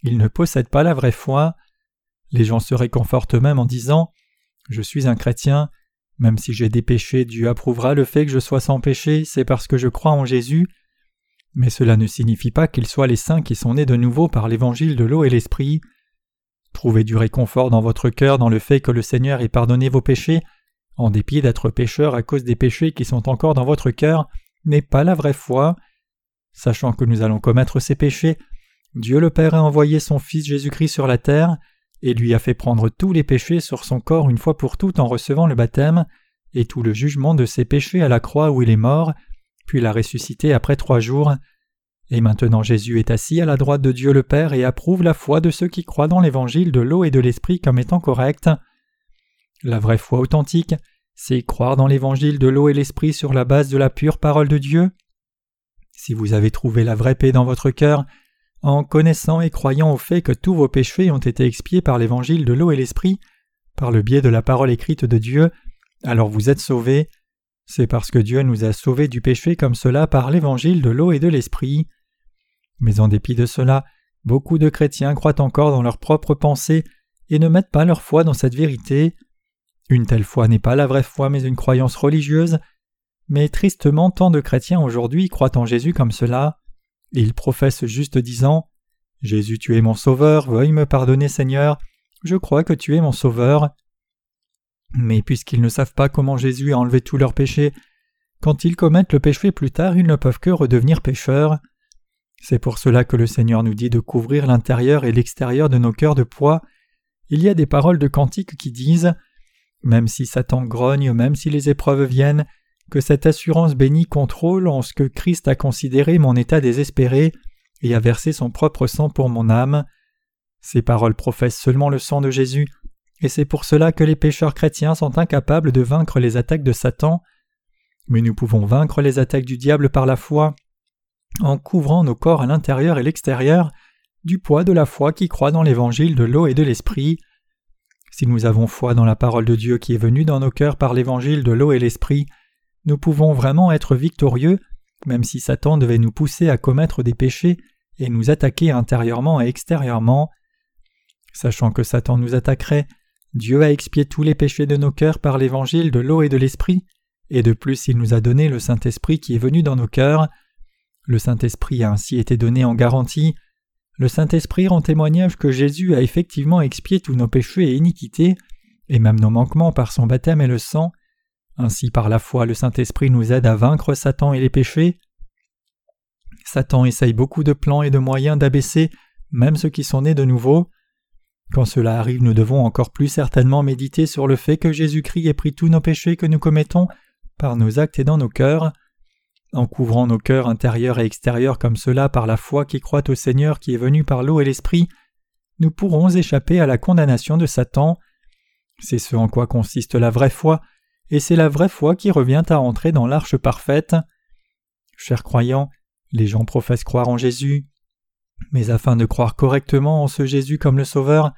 ils ne possèdent pas la vraie foi. Les gens se réconfortent eux-mêmes en disant Je suis un chrétien, même si j'ai des péchés, Dieu approuvera le fait que je sois sans péché, c'est parce que je crois en Jésus. Mais cela ne signifie pas qu'ils soient les saints qui sont nés de nouveau par l'évangile de l'eau et l'esprit. Trouvez du réconfort dans votre cœur dans le fait que le Seigneur ait pardonné vos péchés, en dépit d'être pécheur à cause des péchés qui sont encore dans votre cœur, n'est pas la vraie foi. Sachant que nous allons commettre ces péchés, Dieu le Père a envoyé son Fils Jésus-Christ sur la terre, et lui a fait prendre tous les péchés sur son corps une fois pour toutes en recevant le baptême, et tout le jugement de ses péchés à la croix où il est mort, puis l'a ressuscité après trois jours. Et maintenant Jésus est assis à la droite de Dieu le Père et approuve la foi de ceux qui croient dans l'évangile de l'eau et de l'esprit comme étant correcte. La vraie foi authentique, c'est croire dans l'évangile de l'eau et l'esprit sur la base de la pure parole de Dieu. Si vous avez trouvé la vraie paix dans votre cœur, en connaissant et croyant au fait que tous vos péchés ont été expiés par l'évangile de l'eau et l'esprit, par le biais de la parole écrite de Dieu, alors vous êtes sauvés. C'est parce que Dieu nous a sauvés du péché comme cela par l'évangile de l'eau et de l'esprit. Mais en dépit de cela, beaucoup de chrétiens croient encore dans leurs propres pensées et ne mettent pas leur foi dans cette vérité. Une telle foi n'est pas la vraie foi mais une croyance religieuse. Mais tristement, tant de chrétiens aujourd'hui croient en Jésus comme cela. Ils professent juste disant Jésus, tu es mon sauveur, veuille me pardonner, Seigneur, je crois que tu es mon sauveur. Mais puisqu'ils ne savent pas comment Jésus a enlevé tous leurs péchés, quand ils commettent le péché plus tard, ils ne peuvent que redevenir pécheurs. C'est pour cela que le Seigneur nous dit de couvrir l'intérieur et l'extérieur de nos cœurs de poids. Il y a des paroles de cantique qui disent Même si Satan grogne, même si les épreuves viennent, que cette assurance bénie contrôle en ce que Christ a considéré mon état désespéré et a versé son propre sang pour mon âme. Ces paroles professent seulement le sang de Jésus, et c'est pour cela que les pécheurs chrétiens sont incapables de vaincre les attaques de Satan. Mais nous pouvons vaincre les attaques du diable par la foi en couvrant nos corps à l'intérieur et l'extérieur du poids de la foi qui croit dans l'évangile de l'eau et de l'esprit. Si nous avons foi dans la parole de Dieu qui est venue dans nos cœurs par l'évangile de l'eau et l'esprit, nous pouvons vraiment être victorieux même si Satan devait nous pousser à commettre des péchés et nous attaquer intérieurement et extérieurement. Sachant que Satan nous attaquerait, Dieu a expié tous les péchés de nos cœurs par l'évangile de l'eau et de l'esprit, et de plus il nous a donné le Saint-Esprit qui est venu dans nos cœurs. Le Saint-Esprit a ainsi été donné en garantie. Le Saint-Esprit rend témoignage que Jésus a effectivement expié tous nos péchés et iniquités, et même nos manquements par son baptême et le sang. Ainsi par la foi le Saint-Esprit nous aide à vaincre Satan et les péchés. Satan essaye beaucoup de plans et de moyens d'abaisser même ceux qui sont nés de nouveau. Quand cela arrive, nous devons encore plus certainement méditer sur le fait que Jésus-Christ ait pris tous nos péchés que nous commettons par nos actes et dans nos cœurs. En couvrant nos cœurs intérieurs et extérieurs comme cela par la foi qui croit au Seigneur qui est venu par l'eau et l'Esprit, nous pourrons échapper à la condamnation de Satan. C'est ce en quoi consiste la vraie foi, et c'est la vraie foi qui revient à entrer dans l'arche parfaite. Chers croyants, les gens professent croire en Jésus, mais afin de croire correctement en ce Jésus comme le Sauveur,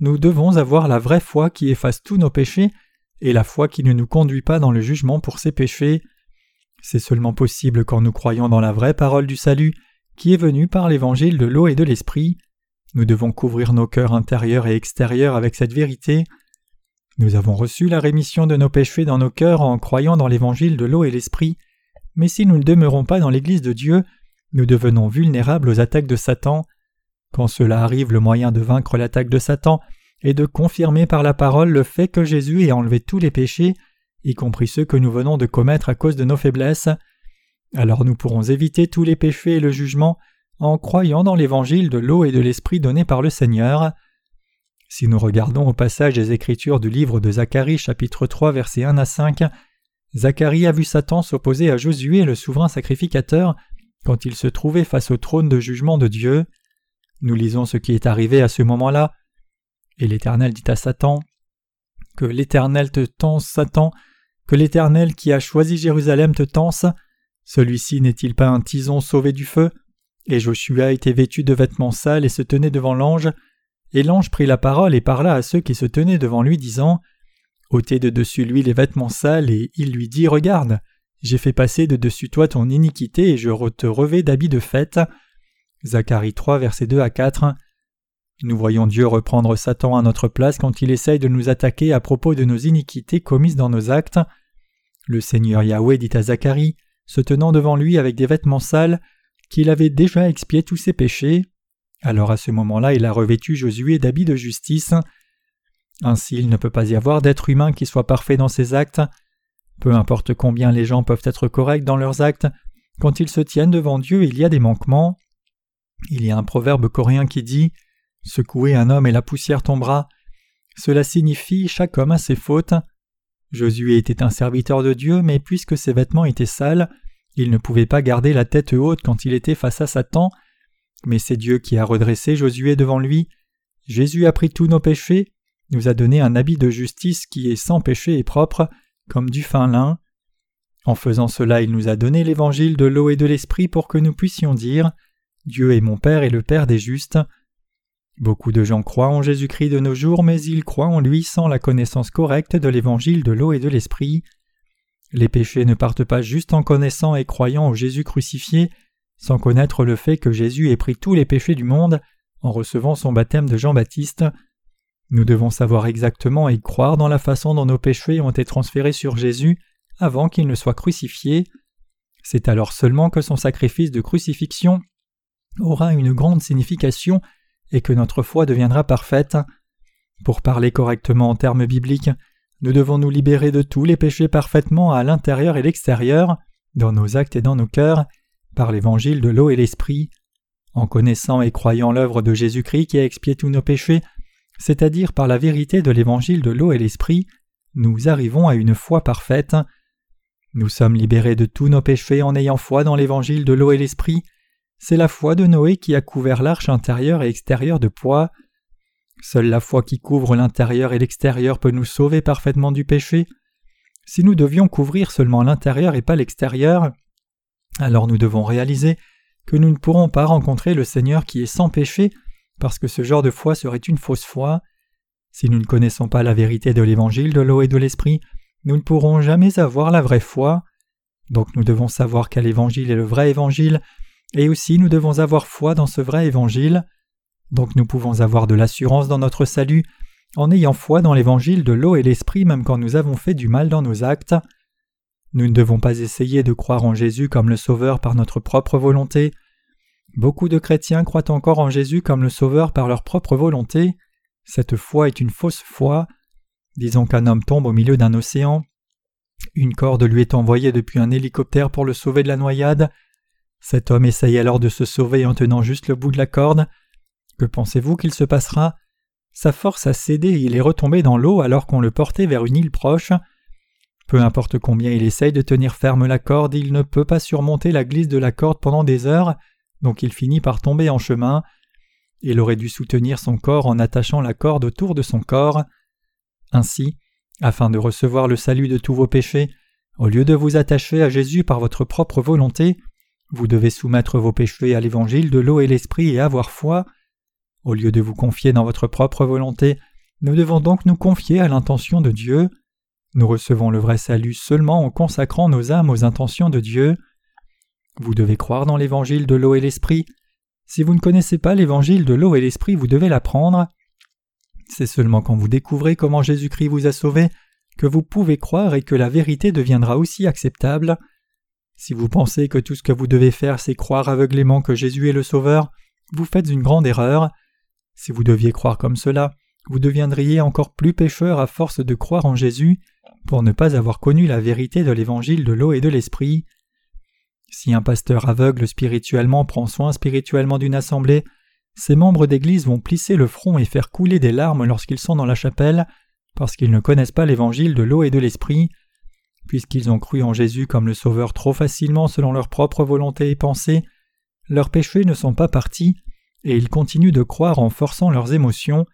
nous devons avoir la vraie foi qui efface tous nos péchés et la foi qui ne nous conduit pas dans le jugement pour ces péchés. C'est seulement possible quand nous croyons dans la vraie parole du salut qui est venue par l'évangile de l'eau et de l'esprit. Nous devons couvrir nos cœurs intérieurs et extérieurs avec cette vérité. Nous avons reçu la rémission de nos péchés dans nos cœurs en croyant dans l'évangile de l'eau et l'esprit, mais si nous ne demeurons pas dans l'Église de Dieu, nous devenons vulnérables aux attaques de Satan. Quand cela arrive, le moyen de vaincre l'attaque de Satan est de confirmer par la parole le fait que Jésus ait enlevé tous les péchés, y compris ceux que nous venons de commettre à cause de nos faiblesses. Alors nous pourrons éviter tous les péchés et le jugement en croyant dans l'évangile de l'eau et de l'esprit donné par le Seigneur. Si nous regardons au passage des Écritures du livre de Zacharie chapitre 3 versets 1 à 5, Zacharie a vu Satan s'opposer à Josué le souverain sacrificateur quand il se trouvait face au trône de jugement de Dieu. Nous lisons ce qui est arrivé à ce moment-là. Et l'Éternel dit à Satan Que l'Éternel te tense, Satan, que l'Éternel qui a choisi Jérusalem te tense. Celui-ci n'est-il pas un tison sauvé du feu? Et Joshua était vêtu de vêtements sales et se tenait devant l'ange. Et l'ange prit la parole et parla à ceux qui se tenaient devant lui, disant ôtez de dessus lui les vêtements sales, et il lui dit Regarde, j'ai fait passer de dessus toi ton iniquité et je te revais d'habits de fête. Zacharie 3, versets 2 à 4. Nous voyons Dieu reprendre Satan à notre place quand il essaye de nous attaquer à propos de nos iniquités commises dans nos actes. Le Seigneur Yahweh dit à Zacharie, se tenant devant lui avec des vêtements sales, qu'il avait déjà expié tous ses péchés. Alors à ce moment-là, il a revêtu Josué d'habits de justice. Ainsi, il ne peut pas y avoir d'être humain qui soit parfait dans ses actes. Peu importe combien les gens peuvent être corrects dans leurs actes, quand ils se tiennent devant Dieu, il y a des manquements. Il y a un proverbe coréen qui dit Secouez un homme et la poussière tombera. Cela signifie chaque homme a ses fautes. Josué était un serviteur de Dieu, mais puisque ses vêtements étaient sales, il ne pouvait pas garder la tête haute quand il était face à Satan. Mais c'est Dieu qui a redressé Josué devant lui. Jésus a pris tous nos péchés, nous a donné un habit de justice qui est sans péché et propre, comme du fin lin. En faisant cela, il nous a donné l'évangile de l'eau et de l'esprit pour que nous puissions dire Dieu est mon Père et le Père des justes. Beaucoup de gens croient en Jésus-Christ de nos jours, mais ils croient en lui sans la connaissance correcte de l'évangile de l'eau et de l'esprit. Les péchés ne partent pas juste en connaissant et croyant au Jésus crucifié, sans connaître le fait que Jésus ait pris tous les péchés du monde en recevant son baptême de Jean-Baptiste. Nous devons savoir exactement et croire dans la façon dont nos péchés ont été transférés sur Jésus avant qu'il ne soit crucifié. C'est alors seulement que son sacrifice de crucifixion aura une grande signification et que notre foi deviendra parfaite. Pour parler correctement en termes bibliques, nous devons nous libérer de tous les péchés parfaitement à l'intérieur et l'extérieur, dans nos actes et dans nos cœurs, par l'évangile de l'eau et l'esprit. En connaissant et croyant l'œuvre de Jésus-Christ qui a expié tous nos péchés, c'est-à-dire par la vérité de l'évangile de l'eau et l'esprit, nous arrivons à une foi parfaite. Nous sommes libérés de tous nos péchés en ayant foi dans l'évangile de l'eau et l'esprit. C'est la foi de Noé qui a couvert l'arche intérieure et extérieure de poids. Seule la foi qui couvre l'intérieur et l'extérieur peut nous sauver parfaitement du péché. Si nous devions couvrir seulement l'intérieur et pas l'extérieur, alors nous devons réaliser que nous ne pourrons pas rencontrer le Seigneur qui est sans péché parce que ce genre de foi serait une fausse foi. Si nous ne connaissons pas la vérité de l'évangile de l'eau et de l'esprit, nous ne pourrons jamais avoir la vraie foi. Donc nous devons savoir quel évangile est le vrai évangile, et aussi nous devons avoir foi dans ce vrai évangile. Donc nous pouvons avoir de l'assurance dans notre salut en ayant foi dans l'évangile de l'eau et l'esprit même quand nous avons fait du mal dans nos actes. Nous ne devons pas essayer de croire en Jésus comme le Sauveur par notre propre volonté. Beaucoup de chrétiens croient encore en Jésus comme le Sauveur par leur propre volonté. Cette foi est une fausse foi. Disons qu'un homme tombe au milieu d'un océan. Une corde lui est envoyée depuis un hélicoptère pour le sauver de la noyade. Cet homme essaye alors de se sauver en tenant juste le bout de la corde. Que pensez-vous qu'il se passera? Sa force a cédé et il est retombé dans l'eau alors qu'on le portait vers une île proche. Peu importe combien il essaye de tenir ferme la corde, il ne peut pas surmonter la glisse de la corde pendant des heures, donc il finit par tomber en chemin. Il aurait dû soutenir son corps en attachant la corde autour de son corps. Ainsi, afin de recevoir le salut de tous vos péchés, au lieu de vous attacher à Jésus par votre propre volonté, vous devez soumettre vos péchés à l'évangile de l'eau et l'esprit et avoir foi. Au lieu de vous confier dans votre propre volonté, nous devons donc nous confier à l'intention de Dieu. Nous recevons le vrai salut seulement en consacrant nos âmes aux intentions de Dieu. Vous devez croire dans l'évangile de l'eau et l'esprit. Si vous ne connaissez pas l'évangile de l'eau et l'esprit, vous devez l'apprendre. C'est seulement quand vous découvrez comment Jésus-Christ vous a sauvé que vous pouvez croire et que la vérité deviendra aussi acceptable. Si vous pensez que tout ce que vous devez faire c'est croire aveuglément que Jésus est le Sauveur, vous faites une grande erreur. Si vous deviez croire comme cela, vous deviendriez encore plus pécheur à force de croire en Jésus pour ne pas avoir connu la vérité de l'évangile de l'eau et de l'esprit. Si un pasteur aveugle spirituellement prend soin spirituellement d'une assemblée, ses membres d'Église vont plisser le front et faire couler des larmes lorsqu'ils sont dans la chapelle, parce qu'ils ne connaissent pas l'évangile de l'eau et de l'esprit. Puisqu'ils ont cru en Jésus comme le Sauveur trop facilement selon leur propre volonté et pensée, leurs péchés ne sont pas partis, et ils continuent de croire en forçant leurs émotions,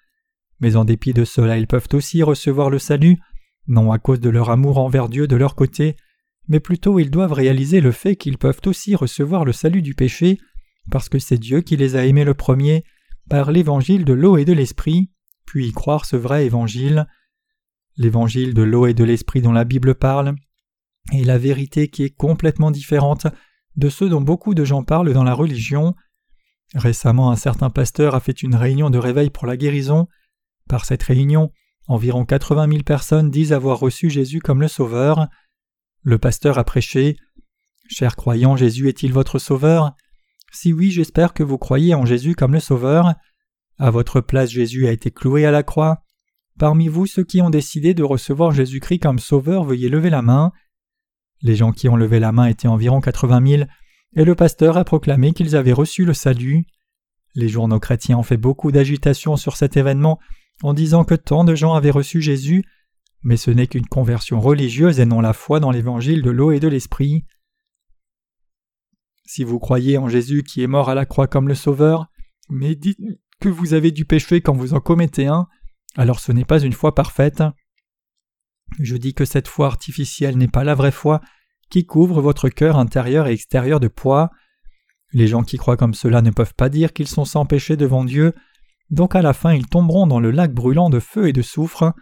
mais en dépit de cela ils peuvent aussi recevoir le salut, non à cause de leur amour envers Dieu de leur côté, mais plutôt ils doivent réaliser le fait qu'ils peuvent aussi recevoir le salut du péché, parce que c'est Dieu qui les a aimés le premier, par l'évangile de l'eau et de l'esprit, puis y croire ce vrai évangile. L'évangile de l'eau et de l'esprit dont la Bible parle est la vérité qui est complètement différente de ceux dont beaucoup de gens parlent dans la religion. Récemment, un certain pasteur a fait une réunion de réveil pour la guérison. Par cette réunion, environ 80 000 personnes disent avoir reçu Jésus comme le Sauveur. Le pasteur a prêché Chers croyants, Jésus est-il votre Sauveur? Si oui, j'espère que vous croyez en Jésus comme le Sauveur. À votre place, Jésus a été cloué à la croix. Parmi vous, ceux qui ont décidé de recevoir Jésus-Christ comme Sauveur, veuillez lever la main. Les gens qui ont levé la main étaient environ 80 000, et le pasteur a proclamé qu'ils avaient reçu le salut. Les journaux chrétiens ont fait beaucoup d'agitation sur cet événement en disant que tant de gens avaient reçu Jésus, mais ce n'est qu'une conversion religieuse et non la foi dans l'évangile de l'eau et de l'esprit. Si vous croyez en Jésus qui est mort à la croix comme le Sauveur, mais dites que vous avez du péché quand vous en commettez un, alors ce n'est pas une foi parfaite. Je dis que cette foi artificielle n'est pas la vraie foi qui couvre votre cœur intérieur et extérieur de poids. Les gens qui croient comme cela ne peuvent pas dire qu'ils sont sans péché devant Dieu, donc à la fin ils tomberont dans le lac brûlant de feu et de soufre.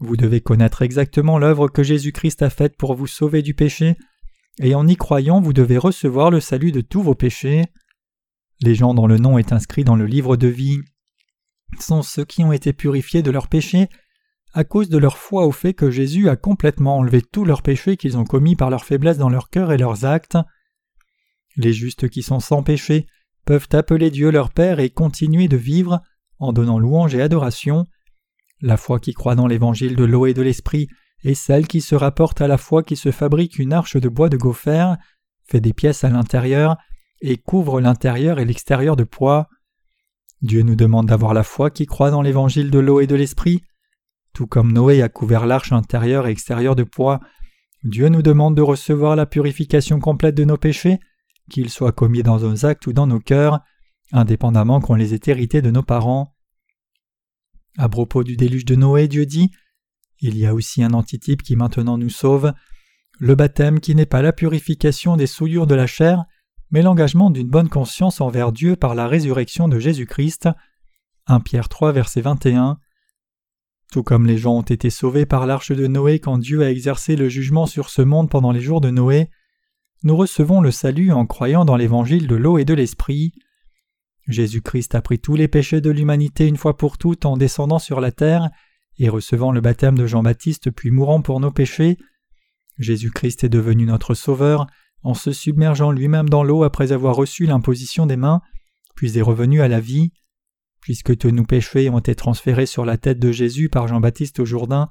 Vous devez connaître exactement l'œuvre que Jésus-Christ a faite pour vous sauver du péché, et en y croyant vous devez recevoir le salut de tous vos péchés. Les gens dont le nom est inscrit dans le livre de vie sont ceux qui ont été purifiés de leurs péchés à cause de leur foi au fait que Jésus a complètement enlevé tous leurs péchés qu'ils ont commis par leur faiblesse dans leur cœur et leurs actes. Les justes qui sont sans péché peuvent appeler Dieu leur Père et continuer de vivre en donnant louange et adoration. La foi qui croit dans l'évangile de l'eau et de l'esprit est celle qui se rapporte à la foi qui se fabrique une arche de bois de gopher, fait des pièces à l'intérieur et couvre l'intérieur et l'extérieur de poids. Dieu nous demande d'avoir la foi qui croit dans l'évangile de l'eau et de l'esprit. Tout comme Noé a couvert l'arche intérieure et extérieure de poids, Dieu nous demande de recevoir la purification complète de nos péchés, qu'ils soient commis dans nos actes ou dans nos cœurs, indépendamment qu'on les ait hérités de nos parents. À propos du déluge de Noé, Dieu dit Il y a aussi un antitype qui maintenant nous sauve, le baptême qui n'est pas la purification des souillures de la chair, mais l'engagement d'une bonne conscience envers Dieu par la résurrection de Jésus-Christ. 1 Pierre 3, verset 21. Tout comme les gens ont été sauvés par l'arche de Noé quand Dieu a exercé le jugement sur ce monde pendant les jours de Noé, nous recevons le salut en croyant dans l'évangile de l'eau et de l'esprit. Jésus-Christ a pris tous les péchés de l'humanité une fois pour toutes en descendant sur la terre et recevant le baptême de Jean-Baptiste puis mourant pour nos péchés. Jésus-Christ est devenu notre Sauveur en se submergeant lui-même dans l'eau après avoir reçu l'imposition des mains, puis est revenu à la vie. Puisque tous nos péchés ont été transférés sur la tête de Jésus par Jean-Baptiste au Jourdain,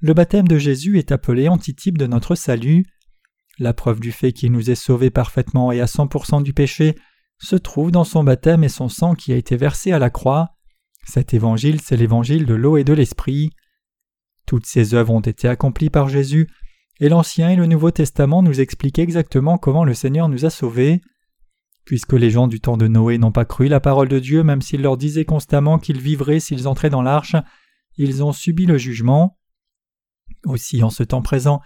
le baptême de Jésus est appelé antitype de notre salut. La preuve du fait qu'il nous ait sauvés parfaitement et à 100% du péché se trouve dans son baptême et son sang qui a été versé à la croix. Cet évangile, c'est l'évangile de l'eau et de l'esprit. Toutes ces œuvres ont été accomplies par Jésus, et l'Ancien et le Nouveau Testament nous expliquent exactement comment le Seigneur nous a sauvés. Puisque les gens du temps de Noé n'ont pas cru la parole de Dieu, même s'il leur disait constamment qu'ils vivraient s'ils entraient dans l'arche, ils ont subi le jugement. Aussi, en ce temps présent,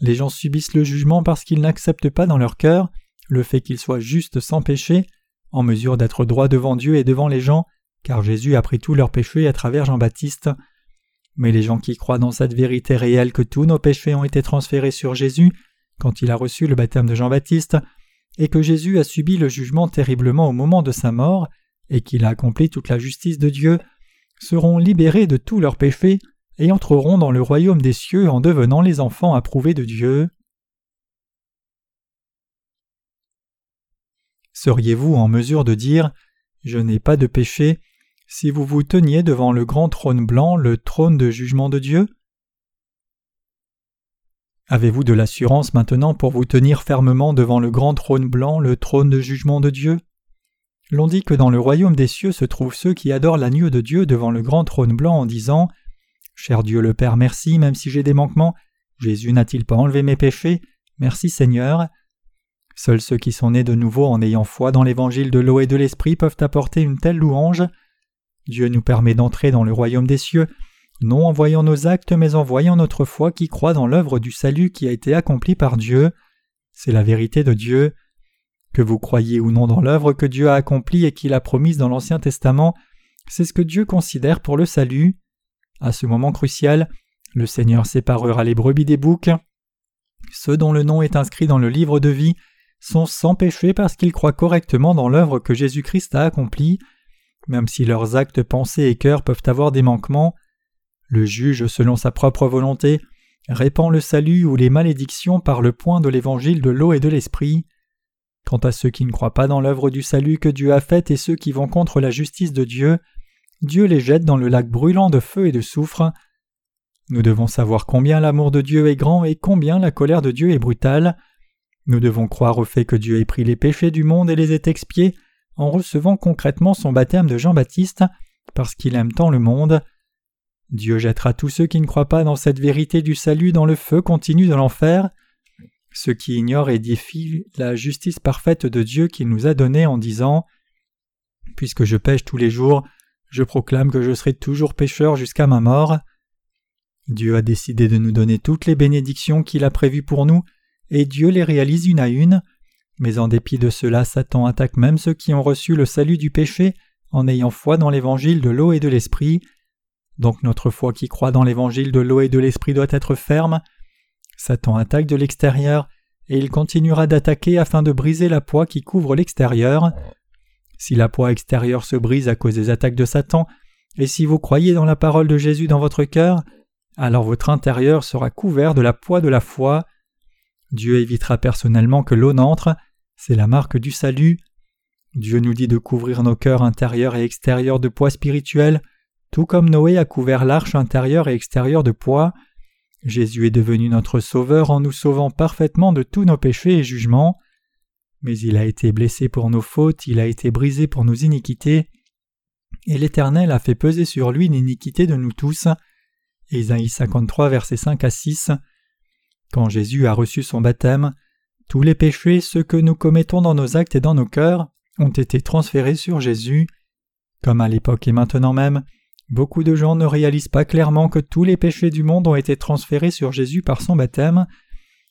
les gens subissent le jugement parce qu'ils n'acceptent pas dans leur cœur le fait qu'ils soient justes sans péché, en mesure d'être droits devant Dieu et devant les gens, car Jésus a pris tous leurs péchés à travers Jean-Baptiste. Mais les gens qui croient dans cette vérité réelle que tous nos péchés ont été transférés sur Jésus quand il a reçu le baptême de Jean-Baptiste, et que Jésus a subi le jugement terriblement au moment de sa mort, et qu'il a accompli toute la justice de Dieu, seront libérés de tous leurs péchés et entreront dans le royaume des cieux en devenant les enfants approuvés de Dieu. Seriez-vous en mesure de dire Je n'ai pas de péché si vous vous teniez devant le grand trône blanc, le trône de jugement de Dieu? Avez-vous de l'assurance maintenant pour vous tenir fermement devant le grand trône blanc, le trône de jugement de Dieu? L'on dit que dans le royaume des cieux se trouvent ceux qui adorent l'agneau de Dieu devant le grand trône blanc en disant Cher Dieu le Père, merci, même si j'ai des manquements. Jésus n'a-t-il pas enlevé mes péchés? Merci Seigneur. Seuls ceux qui sont nés de nouveau en ayant foi dans l'évangile de l'eau et de l'esprit peuvent apporter une telle louange. Dieu nous permet d'entrer dans le royaume des cieux, non en voyant nos actes, mais en voyant notre foi qui croit dans l'œuvre du salut qui a été accomplie par Dieu. C'est la vérité de Dieu. Que vous croyiez ou non dans l'œuvre que Dieu a accomplie et qu'il a promise dans l'Ancien Testament, c'est ce que Dieu considère pour le salut. À ce moment crucial, le Seigneur séparera les brebis des boucs. Ceux dont le nom est inscrit dans le livre de vie sont sans péché parce qu'ils croient correctement dans l'œuvre que Jésus-Christ a accomplie, même si leurs actes, pensées et cœurs peuvent avoir des manquements. Le juge, selon sa propre volonté, répand le salut ou les malédictions par le point de l'évangile de l'eau et de l'esprit. Quant à ceux qui ne croient pas dans l'œuvre du salut que Dieu a faite et ceux qui vont contre la justice de Dieu, Dieu les jette dans le lac brûlant de feu et de soufre. Nous devons savoir combien l'amour de Dieu est grand et combien la colère de Dieu est brutale. Nous devons croire au fait que Dieu ait pris les péchés du monde et les ait expiés en recevant concrètement son baptême de Jean-Baptiste, parce qu'il aime tant le monde. Dieu jettera tous ceux qui ne croient pas dans cette vérité du salut dans le feu continu de l'enfer. Ceux qui ignorent et défient la justice parfaite de Dieu qu'il nous a donnée en disant Puisque je pêche tous les jours, je proclame que je serai toujours pécheur jusqu'à ma mort. Dieu a décidé de nous donner toutes les bénédictions qu'il a prévues pour nous, et Dieu les réalise une à une, mais en dépit de cela Satan attaque même ceux qui ont reçu le salut du péché en ayant foi dans l'évangile de l'eau et de l'esprit. Donc notre foi qui croit dans l'évangile de l'eau et de l'esprit doit être ferme. Satan attaque de l'extérieur, et il continuera d'attaquer afin de briser la poix qui couvre l'extérieur. Si la poix extérieure se brise à cause des attaques de Satan, et si vous croyez dans la parole de Jésus dans votre cœur, alors votre intérieur sera couvert de la poix de la foi. Dieu évitera personnellement que l'eau n'entre, c'est la marque du salut. Dieu nous dit de couvrir nos cœurs intérieurs et extérieurs de poids spirituel, tout comme Noé a couvert l'arche intérieure et extérieure de poids. Jésus est devenu notre Sauveur en nous sauvant parfaitement de tous nos péchés et jugements. Mais il a été blessé pour nos fautes, il a été brisé pour nos iniquités, et l'Éternel a fait peser sur lui l'iniquité de nous tous. Ésaïe 53, versets 5 à 6. Quand Jésus a reçu son baptême, tous les péchés, ceux que nous commettons dans nos actes et dans nos cœurs, ont été transférés sur Jésus. Comme à l'époque et maintenant même, beaucoup de gens ne réalisent pas clairement que tous les péchés du monde ont été transférés sur Jésus par son baptême,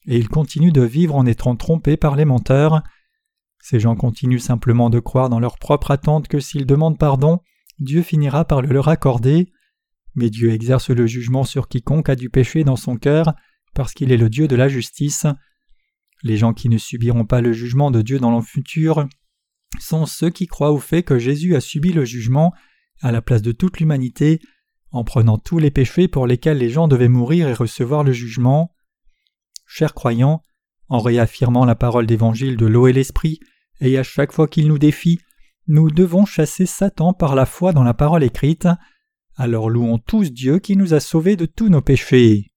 et ils continuent de vivre en étant trompés par les menteurs. Ces gens continuent simplement de croire dans leur propre attente que s'ils demandent pardon, Dieu finira par le leur accorder. mais Dieu exerce le jugement sur quiconque a du péché dans son cœur, parce qu'il est le Dieu de la justice. Les gens qui ne subiront pas le jugement de Dieu dans le futur sont ceux qui croient au fait que Jésus a subi le jugement à la place de toute l'humanité, en prenant tous les péchés pour lesquels les gens devaient mourir et recevoir le jugement. Chers croyants, en réaffirmant la parole d'évangile de l'eau et l'esprit, et à chaque fois qu'il nous défie, nous devons chasser Satan par la foi dans la parole écrite. Alors louons tous Dieu qui nous a sauvés de tous nos péchés.